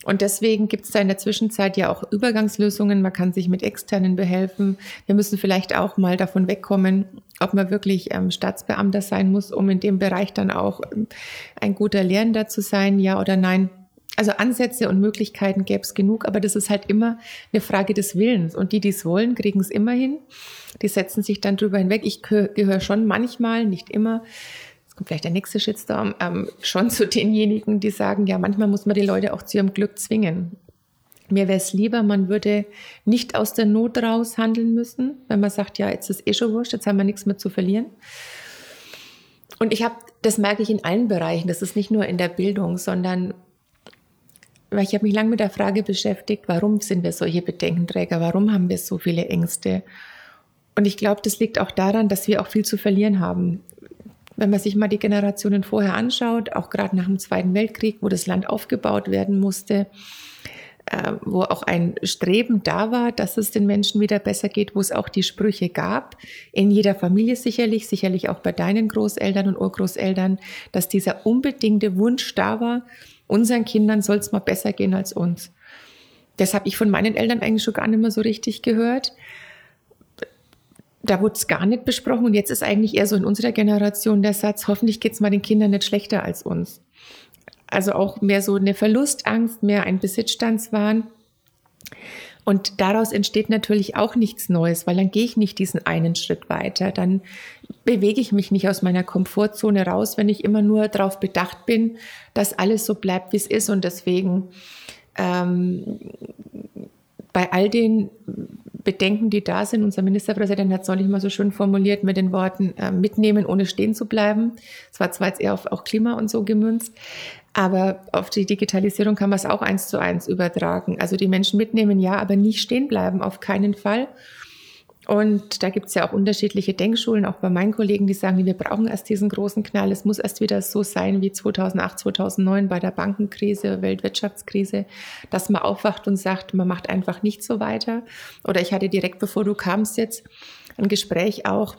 Und deswegen gibt es da in der Zwischenzeit ja auch Übergangslösungen. Man kann sich mit externen behelfen. Wir müssen vielleicht auch mal davon wegkommen, ob man wirklich ähm, Staatsbeamter sein muss, um in dem Bereich dann auch ähm, ein guter Lehrender zu sein, ja oder nein. Also Ansätze und Möglichkeiten gäbe es genug, aber das ist halt immer eine Frage des Willens. Und die, die es wollen, kriegen es immer. Die setzen sich dann drüber hinweg. Ich gehöre schon manchmal, nicht immer, kommt vielleicht der nächste Shitstorm, ähm, schon zu denjenigen, die sagen, ja, manchmal muss man die Leute auch zu ihrem Glück zwingen. Mir wäre es lieber, man würde nicht aus der Not raus handeln müssen, wenn man sagt, ja, jetzt ist eh schon wurscht, jetzt haben wir nichts mehr zu verlieren. Und ich habe, das merke ich in allen Bereichen, das ist nicht nur in der Bildung, sondern weil ich habe mich lange mit der Frage beschäftigt, warum sind wir solche Bedenkenträger, warum haben wir so viele Ängste? Und ich glaube, das liegt auch daran, dass wir auch viel zu verlieren haben wenn man sich mal die Generationen vorher anschaut, auch gerade nach dem Zweiten Weltkrieg, wo das Land aufgebaut werden musste, äh, wo auch ein Streben da war, dass es den Menschen wieder besser geht, wo es auch die Sprüche gab, in jeder Familie sicherlich, sicherlich auch bei deinen Großeltern und Urgroßeltern, dass dieser unbedingte Wunsch da war, unseren Kindern soll es mal besser gehen als uns. Das habe ich von meinen Eltern eigentlich schon gar nicht mehr so richtig gehört da wurde es gar nicht besprochen und jetzt ist eigentlich eher so in unserer Generation der Satz, hoffentlich geht es mal den Kindern nicht schlechter als uns. Also auch mehr so eine Verlustangst, mehr ein Besitzstandswahn. Und daraus entsteht natürlich auch nichts Neues, weil dann gehe ich nicht diesen einen Schritt weiter. Dann bewege ich mich nicht aus meiner Komfortzone raus, wenn ich immer nur darauf bedacht bin, dass alles so bleibt, wie es ist. Und deswegen ähm, bei all den Bedenken, die da sind. Unser Ministerpräsident hat es neulich mal so schön formuliert mit den Worten äh, mitnehmen, ohne stehen zu bleiben. Es war zwar jetzt eher auf auch Klima und so gemünzt, aber auf die Digitalisierung kann man es auch eins zu eins übertragen. Also die Menschen mitnehmen, ja, aber nicht stehen bleiben, auf keinen Fall. Und da gibt es ja auch unterschiedliche Denkschulen, auch bei meinen Kollegen, die sagen, wir brauchen erst diesen großen Knall. Es muss erst wieder so sein wie 2008, 2009 bei der Bankenkrise, Weltwirtschaftskrise, dass man aufwacht und sagt, man macht einfach nicht so weiter. Oder ich hatte direkt, bevor du kamst jetzt, ein Gespräch auch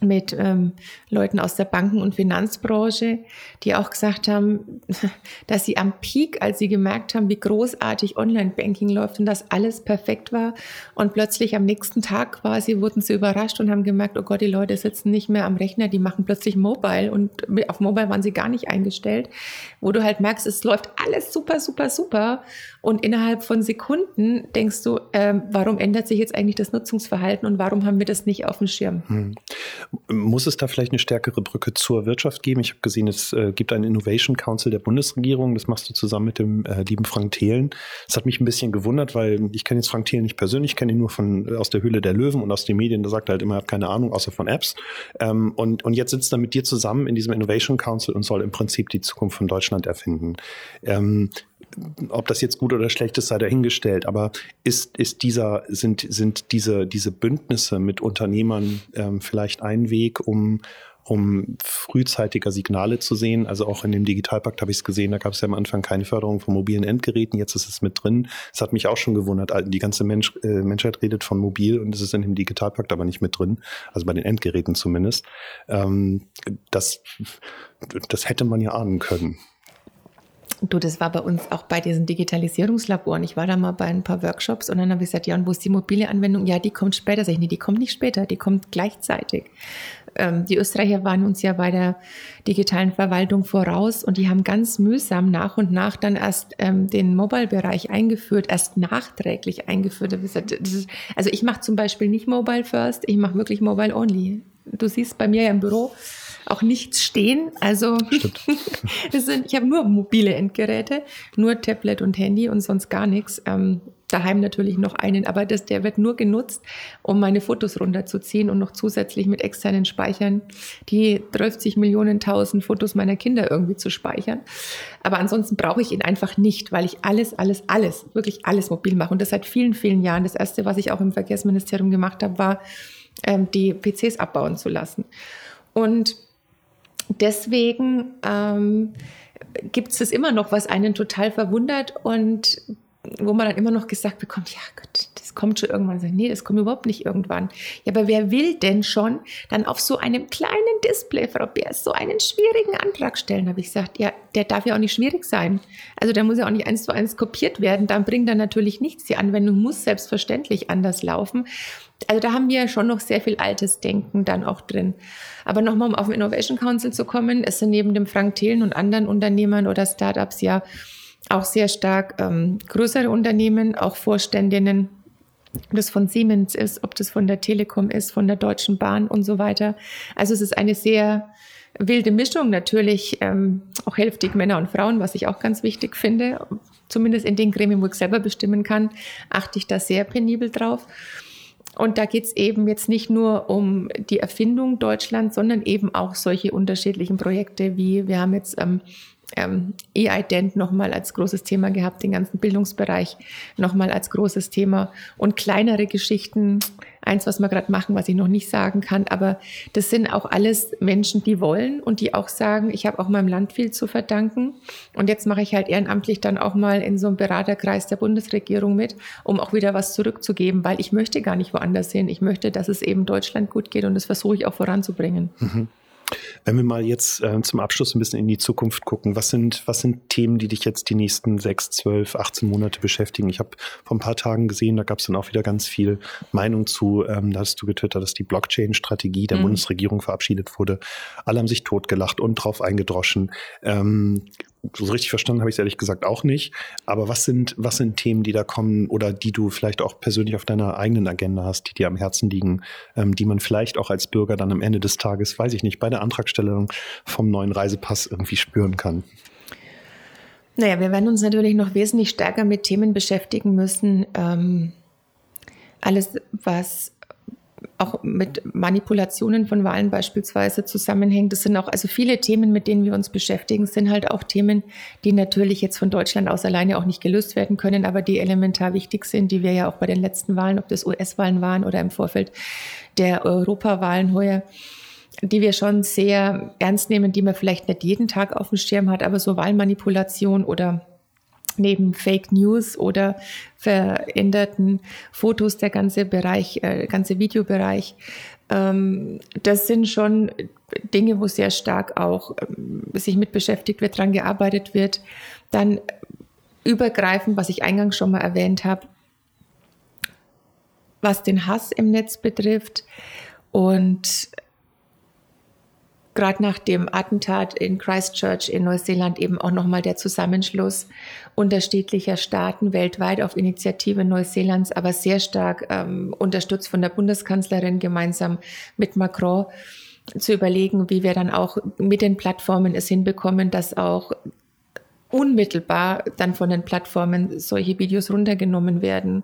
mit ähm, Leuten aus der Banken- und Finanzbranche, die auch gesagt haben, [laughs] dass sie am Peak, als sie gemerkt haben, wie großartig Online-Banking läuft und dass alles perfekt war und plötzlich am nächsten Tag quasi wurden sie überrascht und haben gemerkt, oh Gott, die Leute sitzen nicht mehr am Rechner, die machen plötzlich Mobile und auf Mobile waren sie gar nicht eingestellt, wo du halt merkst, es läuft alles super, super, super und innerhalb von Sekunden denkst du, ähm, warum ändert sich jetzt eigentlich das Nutzungsverhalten und warum haben wir das nicht auf dem Schirm? Hm. Muss es da vielleicht eine stärkere Brücke zur Wirtschaft geben? Ich habe gesehen, es äh, gibt einen Innovation Council der Bundesregierung. Das machst du zusammen mit dem äh, lieben Frank Thelen. Das hat mich ein bisschen gewundert, weil ich kenne jetzt Frank Thelen nicht persönlich, kenne ihn nur von äh, aus der Höhle der Löwen und aus den Medien. Da sagt er halt immer, er hat keine Ahnung, außer von Apps. Ähm, und, und jetzt sitzt er mit dir zusammen in diesem Innovation Council und soll im Prinzip die Zukunft von Deutschland erfinden. Ähm, ob das jetzt gut oder schlecht ist, sei dahingestellt. Aber ist, ist dieser, sind, sind diese, diese Bündnisse mit Unternehmern ähm, vielleicht ein Weg, um, um frühzeitiger Signale zu sehen. Also auch in dem Digitalpakt habe ich es gesehen, da gab es ja am Anfang keine Förderung von mobilen Endgeräten, jetzt ist es mit drin. Es hat mich auch schon gewundert, die ganze Mensch, äh, Menschheit redet von mobil und es ist in dem Digitalpakt aber nicht mit drin, also bei den Endgeräten zumindest. Ähm, das, das hätte man ja ahnen können. Du, das war bei uns auch bei diesen Digitalisierungslaboren. Ich war da mal bei ein paar Workshops und dann habe ich gesagt, ja, und wo ist die mobile Anwendung? Ja, die kommt später. Sag ich, nee, die kommt nicht später, die kommt gleichzeitig. Ähm, die Österreicher waren uns ja bei der digitalen Verwaltung voraus und die haben ganz mühsam nach und nach dann erst ähm, den Mobile-Bereich eingeführt, erst nachträglich eingeführt. Also ich mache zum Beispiel nicht Mobile First, ich mache wirklich Mobile Only. Du siehst bei mir ja im Büro, auch nichts stehen. Also [laughs] sind, ich habe nur mobile Endgeräte, nur Tablet und Handy und sonst gar nichts. Ähm, daheim natürlich noch einen, aber das, der wird nur genutzt, um meine Fotos runterzuziehen und noch zusätzlich mit externen Speichern die 30 Millionen tausend Fotos meiner Kinder irgendwie zu speichern. Aber ansonsten brauche ich ihn einfach nicht, weil ich alles, alles, alles, wirklich alles mobil mache und das seit vielen, vielen Jahren. Das erste, was ich auch im Verkehrsministerium gemacht habe, war, ähm, die PCs abbauen zu lassen. Und deswegen ähm, gibt es immer noch, was einen total verwundert und wo man dann immer noch gesagt bekommt, ja Gott, das kommt schon irgendwann. Sag, nee, das kommt überhaupt nicht irgendwann. Ja, aber wer will denn schon dann auf so einem kleinen Display, Frau Beers, so einen schwierigen Antrag stellen? Habe ich gesagt, ja, der darf ja auch nicht schwierig sein. Also der muss ja auch nicht eins zu eins kopiert werden. Dann bringt er natürlich nichts. Die Anwendung muss selbstverständlich anders laufen. Also da haben wir schon noch sehr viel altes Denken dann auch drin. Aber nochmal, um auf den Innovation Council zu kommen, es sind neben dem Frank Thelen und anderen Unternehmern oder Startups ja auch sehr stark ähm, größere Unternehmen, auch Vorständinnen, ob das von Siemens ist, ob das von der Telekom ist, von der Deutschen Bahn und so weiter. Also es ist eine sehr wilde Mischung, natürlich ähm, auch hälftig Männer und Frauen, was ich auch ganz wichtig finde. Zumindest in den Gremien, wo ich selber bestimmen kann, achte ich da sehr penibel drauf. Und da geht es eben jetzt nicht nur um die Erfindung Deutschlands, sondern eben auch solche unterschiedlichen Projekte wie wir haben jetzt ähm, ähm, E-Ident nochmal als großes Thema gehabt, den ganzen Bildungsbereich nochmal als großes Thema und kleinere Geschichten. Eins, was wir gerade machen, was ich noch nicht sagen kann, aber das sind auch alles Menschen, die wollen und die auch sagen, ich habe auch meinem Land viel zu verdanken. Und jetzt mache ich halt ehrenamtlich dann auch mal in so einem Beraterkreis der Bundesregierung mit, um auch wieder was zurückzugeben, weil ich möchte gar nicht woanders hin. Ich möchte, dass es eben Deutschland gut geht und das versuche ich auch voranzubringen. Mhm. Wenn wir mal jetzt äh, zum Abschluss ein bisschen in die Zukunft gucken, was sind, was sind Themen, die dich jetzt die nächsten sechs, zwölf, 18 Monate beschäftigen? Ich habe vor ein paar Tagen gesehen, da gab es dann auch wieder ganz viel Meinung zu, ähm, da hast du getwittert, dass die Blockchain-Strategie der mhm. Bundesregierung verabschiedet wurde. Alle haben sich totgelacht und drauf eingedroschen. Ähm, so richtig verstanden habe ich es ehrlich gesagt auch nicht. Aber was sind, was sind Themen, die da kommen oder die du vielleicht auch persönlich auf deiner eigenen Agenda hast, die dir am Herzen liegen, ähm, die man vielleicht auch als Bürger dann am Ende des Tages, weiß ich nicht, bei der Antragstellung vom neuen Reisepass irgendwie spüren kann? Naja, wir werden uns natürlich noch wesentlich stärker mit Themen beschäftigen müssen. Ähm, alles, was auch mit Manipulationen von Wahlen beispielsweise zusammenhängt. Das sind auch also viele Themen, mit denen wir uns beschäftigen, sind halt auch Themen, die natürlich jetzt von Deutschland aus alleine auch nicht gelöst werden können, aber die elementar wichtig sind, die wir ja auch bei den letzten Wahlen, ob das US-Wahlen waren oder im Vorfeld der Europawahlen heuer, die wir schon sehr ernst nehmen, die man vielleicht nicht jeden Tag auf dem Schirm hat, aber so Wahlmanipulation oder neben Fake News oder veränderten Fotos, der ganze Bereich, äh, ganze Videobereich. Ähm, das sind schon Dinge, wo sehr stark auch ähm, sich mit beschäftigt wird, dran gearbeitet wird. Dann übergreifend, was ich eingangs schon mal erwähnt habe, was den Hass im Netz betrifft und gerade nach dem Attentat in Christchurch in Neuseeland eben auch nochmal der Zusammenschluss unterschiedlicher Staaten weltweit auf Initiative Neuseelands, aber sehr stark ähm, unterstützt von der Bundeskanzlerin gemeinsam mit Macron zu überlegen, wie wir dann auch mit den Plattformen es hinbekommen, dass auch unmittelbar dann von den Plattformen solche Videos runtergenommen werden.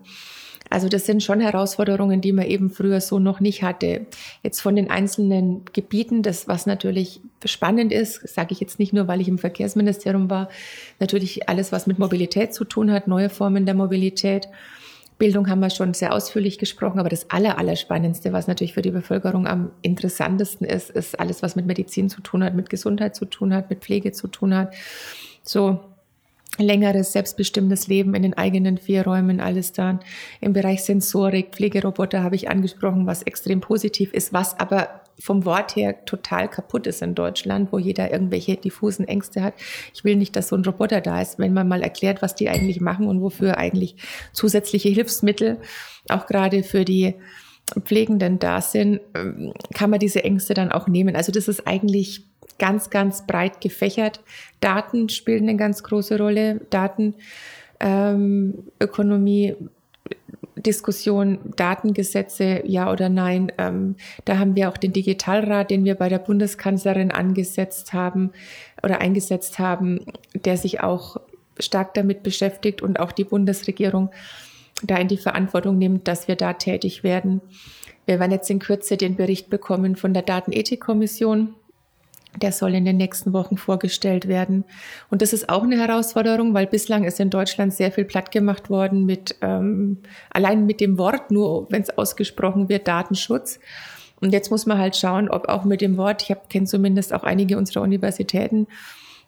Also das sind schon Herausforderungen, die man eben früher so noch nicht hatte. Jetzt von den einzelnen Gebieten, das was natürlich spannend ist, sage ich jetzt nicht nur, weil ich im Verkehrsministerium war, natürlich alles, was mit Mobilität zu tun hat, neue Formen der Mobilität. Bildung haben wir schon sehr ausführlich gesprochen, aber das Aller, Allerspannendste, was natürlich für die Bevölkerung am interessantesten ist, ist alles, was mit Medizin zu tun hat, mit Gesundheit zu tun hat, mit Pflege zu tun hat. So längeres selbstbestimmtes Leben in den eigenen vier Räumen, alles dann im Bereich Sensorik, Pflegeroboter habe ich angesprochen, was extrem positiv ist, was aber vom Wort her total kaputt ist in Deutschland, wo jeder irgendwelche diffusen Ängste hat. Ich will nicht, dass so ein Roboter da ist, wenn man mal erklärt, was die eigentlich machen und wofür eigentlich zusätzliche Hilfsmittel auch gerade für die Pflegenden da sind, ähm, kann man diese Ängste dann auch nehmen. Also das ist eigentlich ganz, ganz breit gefächert. Daten spielen eine ganz große Rolle. Datenökonomie, ähm, Diskussion, Datengesetze, ja oder nein. Ähm, da haben wir auch den Digitalrat, den wir bei der Bundeskanzlerin angesetzt haben oder eingesetzt haben, der sich auch stark damit beschäftigt und auch die Bundesregierung da in die Verantwortung nimmt, dass wir da tätig werden. Wir werden jetzt in Kürze den Bericht bekommen von der Datenethikkommission. Der soll in den nächsten Wochen vorgestellt werden. Und das ist auch eine Herausforderung, weil bislang ist in Deutschland sehr viel platt gemacht worden mit ähm, allein mit dem Wort, nur wenn es ausgesprochen wird, Datenschutz. Und jetzt muss man halt schauen, ob auch mit dem Wort, ich kenne zumindest auch einige unserer Universitäten,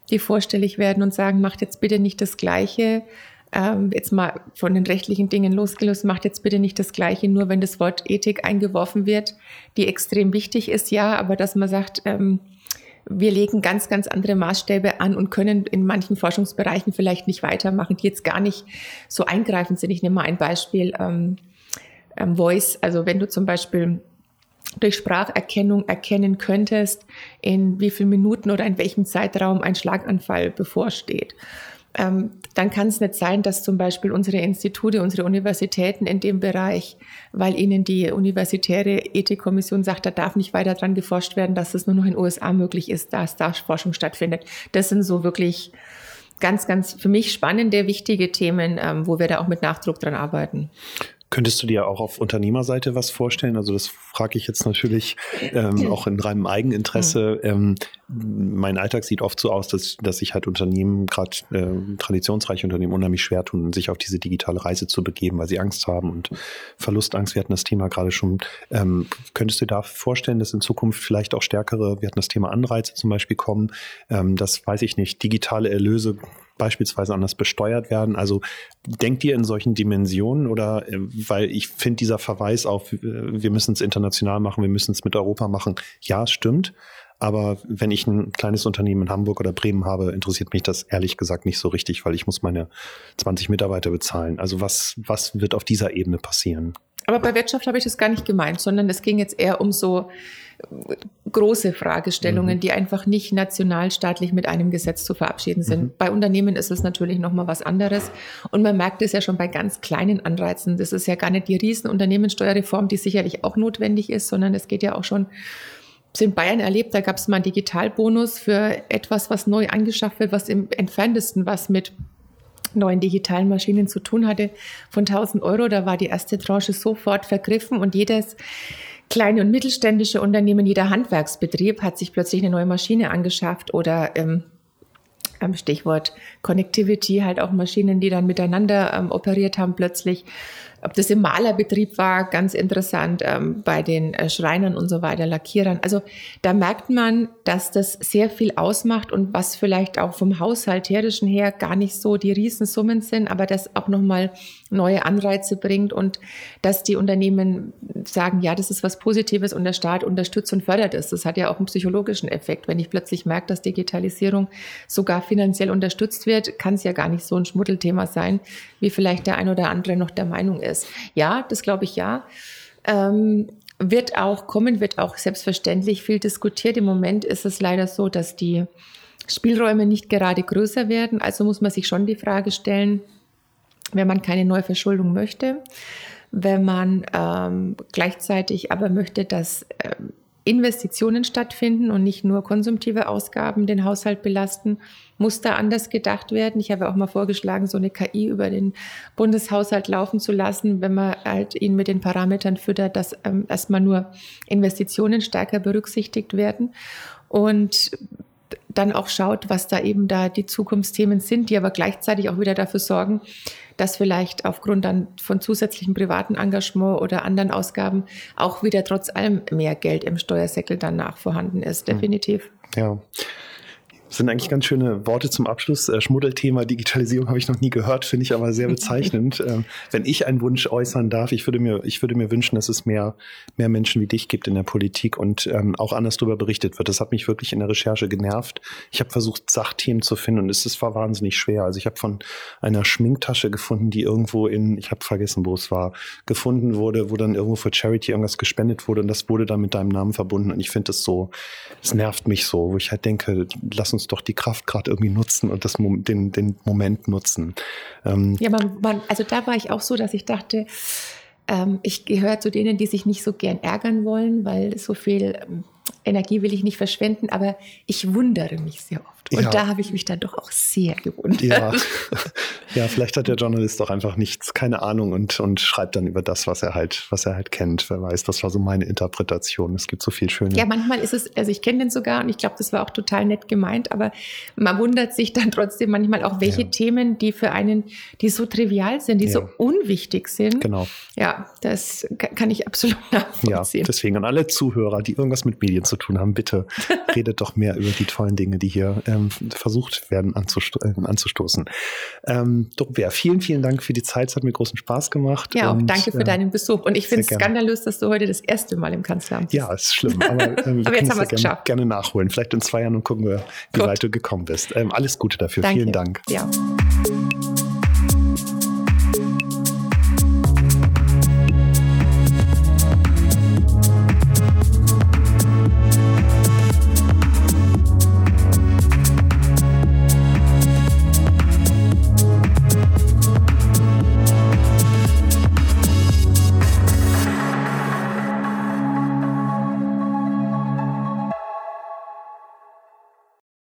die vorstellig werden und sagen, macht jetzt bitte nicht das Gleiche, ähm, jetzt mal von den rechtlichen Dingen losgelöst, macht jetzt bitte nicht das Gleiche, nur wenn das Wort Ethik eingeworfen wird, die extrem wichtig ist, ja, aber dass man sagt, ähm, wir legen ganz, ganz andere Maßstäbe an und können in manchen Forschungsbereichen vielleicht nicht weitermachen, die jetzt gar nicht so eingreifend sind. Ich nehme mal ein Beispiel, ähm, ähm, Voice. Also wenn du zum Beispiel durch Spracherkennung erkennen könntest, in wie vielen Minuten oder in welchem Zeitraum ein Schlaganfall bevorsteht ähm, dann kann es nicht sein, dass zum Beispiel unsere Institute, unsere Universitäten in dem Bereich, weil ihnen die universitäre Ethikkommission sagt, da darf nicht weiter dran geforscht werden, dass es nur noch in den USA möglich ist, dass da Forschung stattfindet. Das sind so wirklich ganz, ganz für mich spannende, wichtige Themen, ähm, wo wir da auch mit Nachdruck dran arbeiten. Könntest du dir auch auf Unternehmerseite was vorstellen? Also das frage ich jetzt natürlich ähm, [clears throat] auch in reinem Eigeninteresse. Ähm, mein Alltag sieht oft so aus, dass, dass sich halt Unternehmen, gerade äh, traditionsreiche Unternehmen, unheimlich schwer tun, sich auf diese digitale Reise zu begeben, weil sie Angst haben und Verlustangst. Wir hatten das Thema gerade schon. Ähm, könntest du dir da vorstellen, dass in Zukunft vielleicht auch stärkere, wir hatten das Thema Anreize zum Beispiel kommen, ähm, das weiß ich nicht, digitale Erlöse beispielsweise anders besteuert werden. Also denkt ihr in solchen Dimensionen oder äh, weil ich finde dieser Verweis auf, äh, wir müssen es international machen, wir müssen es mit Europa machen, ja, stimmt. Aber wenn ich ein kleines Unternehmen in Hamburg oder Bremen habe, interessiert mich das ehrlich gesagt nicht so richtig, weil ich muss meine 20 Mitarbeiter bezahlen. Also was, was wird auf dieser Ebene passieren? Aber bei Wirtschaft habe ich das gar nicht gemeint, sondern es ging jetzt eher um so äh, große Fragestellungen, mhm. die einfach nicht nationalstaatlich mit einem Gesetz zu verabschieden sind. Mhm. Bei Unternehmen ist es natürlich nochmal was anderes. Und man merkt es ja schon bei ganz kleinen Anreizen. Das ist ja gar nicht die Riesenunternehmenssteuerreform, die sicherlich auch notwendig ist, sondern es geht ja auch schon in Bayern erlebt, da gab es mal einen Digitalbonus für etwas, was neu angeschafft wird, was im entferntesten was mit neuen digitalen Maschinen zu tun hatte, von 1000 Euro. Da war die erste Tranche sofort vergriffen und jedes kleine und mittelständische Unternehmen, jeder Handwerksbetrieb hat sich plötzlich eine neue Maschine angeschafft oder ähm, Stichwort Connectivity, halt auch Maschinen, die dann miteinander ähm, operiert haben plötzlich ob das im Malerbetrieb war, ganz interessant, ähm, bei den äh, Schreinern und so weiter, Lackierern. Also da merkt man, dass das sehr viel ausmacht und was vielleicht auch vom Haushalterischen her gar nicht so die Riesensummen sind, aber das auch nochmal neue Anreize bringt und dass die Unternehmen sagen, ja, das ist was Positives und der Staat unterstützt und fördert es. Das hat ja auch einen psychologischen Effekt. Wenn ich plötzlich merke, dass Digitalisierung sogar finanziell unterstützt wird, kann es ja gar nicht so ein Schmuddelthema sein, wie vielleicht der ein oder andere noch der Meinung ist. Ja, das glaube ich ja. Ähm, wird auch kommen, wird auch selbstverständlich viel diskutiert. Im Moment ist es leider so, dass die Spielräume nicht gerade größer werden. Also muss man sich schon die Frage stellen, wenn man keine Neuverschuldung möchte, wenn man ähm, gleichzeitig aber möchte, dass ähm, Investitionen stattfinden und nicht nur konsumtive Ausgaben den Haushalt belasten, muss da anders gedacht werden. Ich habe auch mal vorgeschlagen, so eine KI über den Bundeshaushalt laufen zu lassen, wenn man halt ihn mit den Parametern füttert, dass ähm, erstmal nur Investitionen stärker berücksichtigt werden. Und dann auch schaut, was da eben da die Zukunftsthemen sind, die aber gleichzeitig auch wieder dafür sorgen, dass vielleicht aufgrund dann von zusätzlichem privaten Engagement oder anderen Ausgaben auch wieder trotz allem mehr Geld im Steuersäckel danach vorhanden ist. Hm. Definitiv. Ja. Das sind eigentlich ganz schöne Worte zum Abschluss. Äh, Schmuddelthema Digitalisierung habe ich noch nie gehört, finde ich aber sehr bezeichnend. [laughs] ähm, wenn ich einen Wunsch äußern darf, ich würde mir, ich würde mir wünschen, dass es mehr, mehr Menschen wie dich gibt in der Politik und ähm, auch anders darüber berichtet wird. Das hat mich wirklich in der Recherche genervt. Ich habe versucht, Sachthemen zu finden und es war wahnsinnig schwer. Also ich habe von einer Schminktasche gefunden, die irgendwo in, ich habe vergessen, wo es war, gefunden wurde, wo dann irgendwo für Charity irgendwas gespendet wurde und das wurde dann mit deinem Namen verbunden. Und ich finde das so, es nervt mich so, wo ich halt denke, lass uns doch die Kraft gerade irgendwie nutzen und das, den, den Moment nutzen. Ähm ja, man, man, also da war ich auch so, dass ich dachte, ähm, ich gehöre zu denen, die sich nicht so gern ärgern wollen, weil so viel ähm, Energie will ich nicht verschwenden, aber ich wundere mich sehr oft. Und ja. da habe ich mich dann doch auch sehr gewundert. Ja. [laughs] ja, vielleicht hat der Journalist doch einfach nichts, keine Ahnung und, und schreibt dann über das, was er halt, was er halt kennt. Wer weiß, das war so meine Interpretation. Es gibt so viel schöne. Ja, manchmal ist es, also ich kenne den sogar und ich glaube, das war auch total nett gemeint, aber man wundert sich dann trotzdem manchmal auch, welche ja. Themen, die für einen, die so trivial sind, die ja. so unwichtig sind. Genau. Ja, das kann ich absolut nachvollziehen. Ja, deswegen an alle Zuhörer, die irgendwas mit Medien zu tun haben, bitte [laughs] redet doch mehr über die tollen Dinge, die hier ähm, versucht werden anzusto äh, anzustoßen. Ähm, Dorothea, vielen, vielen Dank für die Zeit. Es hat mir großen Spaß gemacht. Ja, und, danke für äh, deinen Besuch. Und ich finde es skandalös, dass du heute das erste Mal im Kanzleramt bist. Ja, ist schlimm. Aber, [laughs] ähm, wir aber jetzt haben wir es gerne, gerne nachholen. Vielleicht in zwei Jahren und gucken wir, wie Gut. weit du gekommen bist. Ähm, alles Gute dafür. Danke. Vielen Dank. Ja.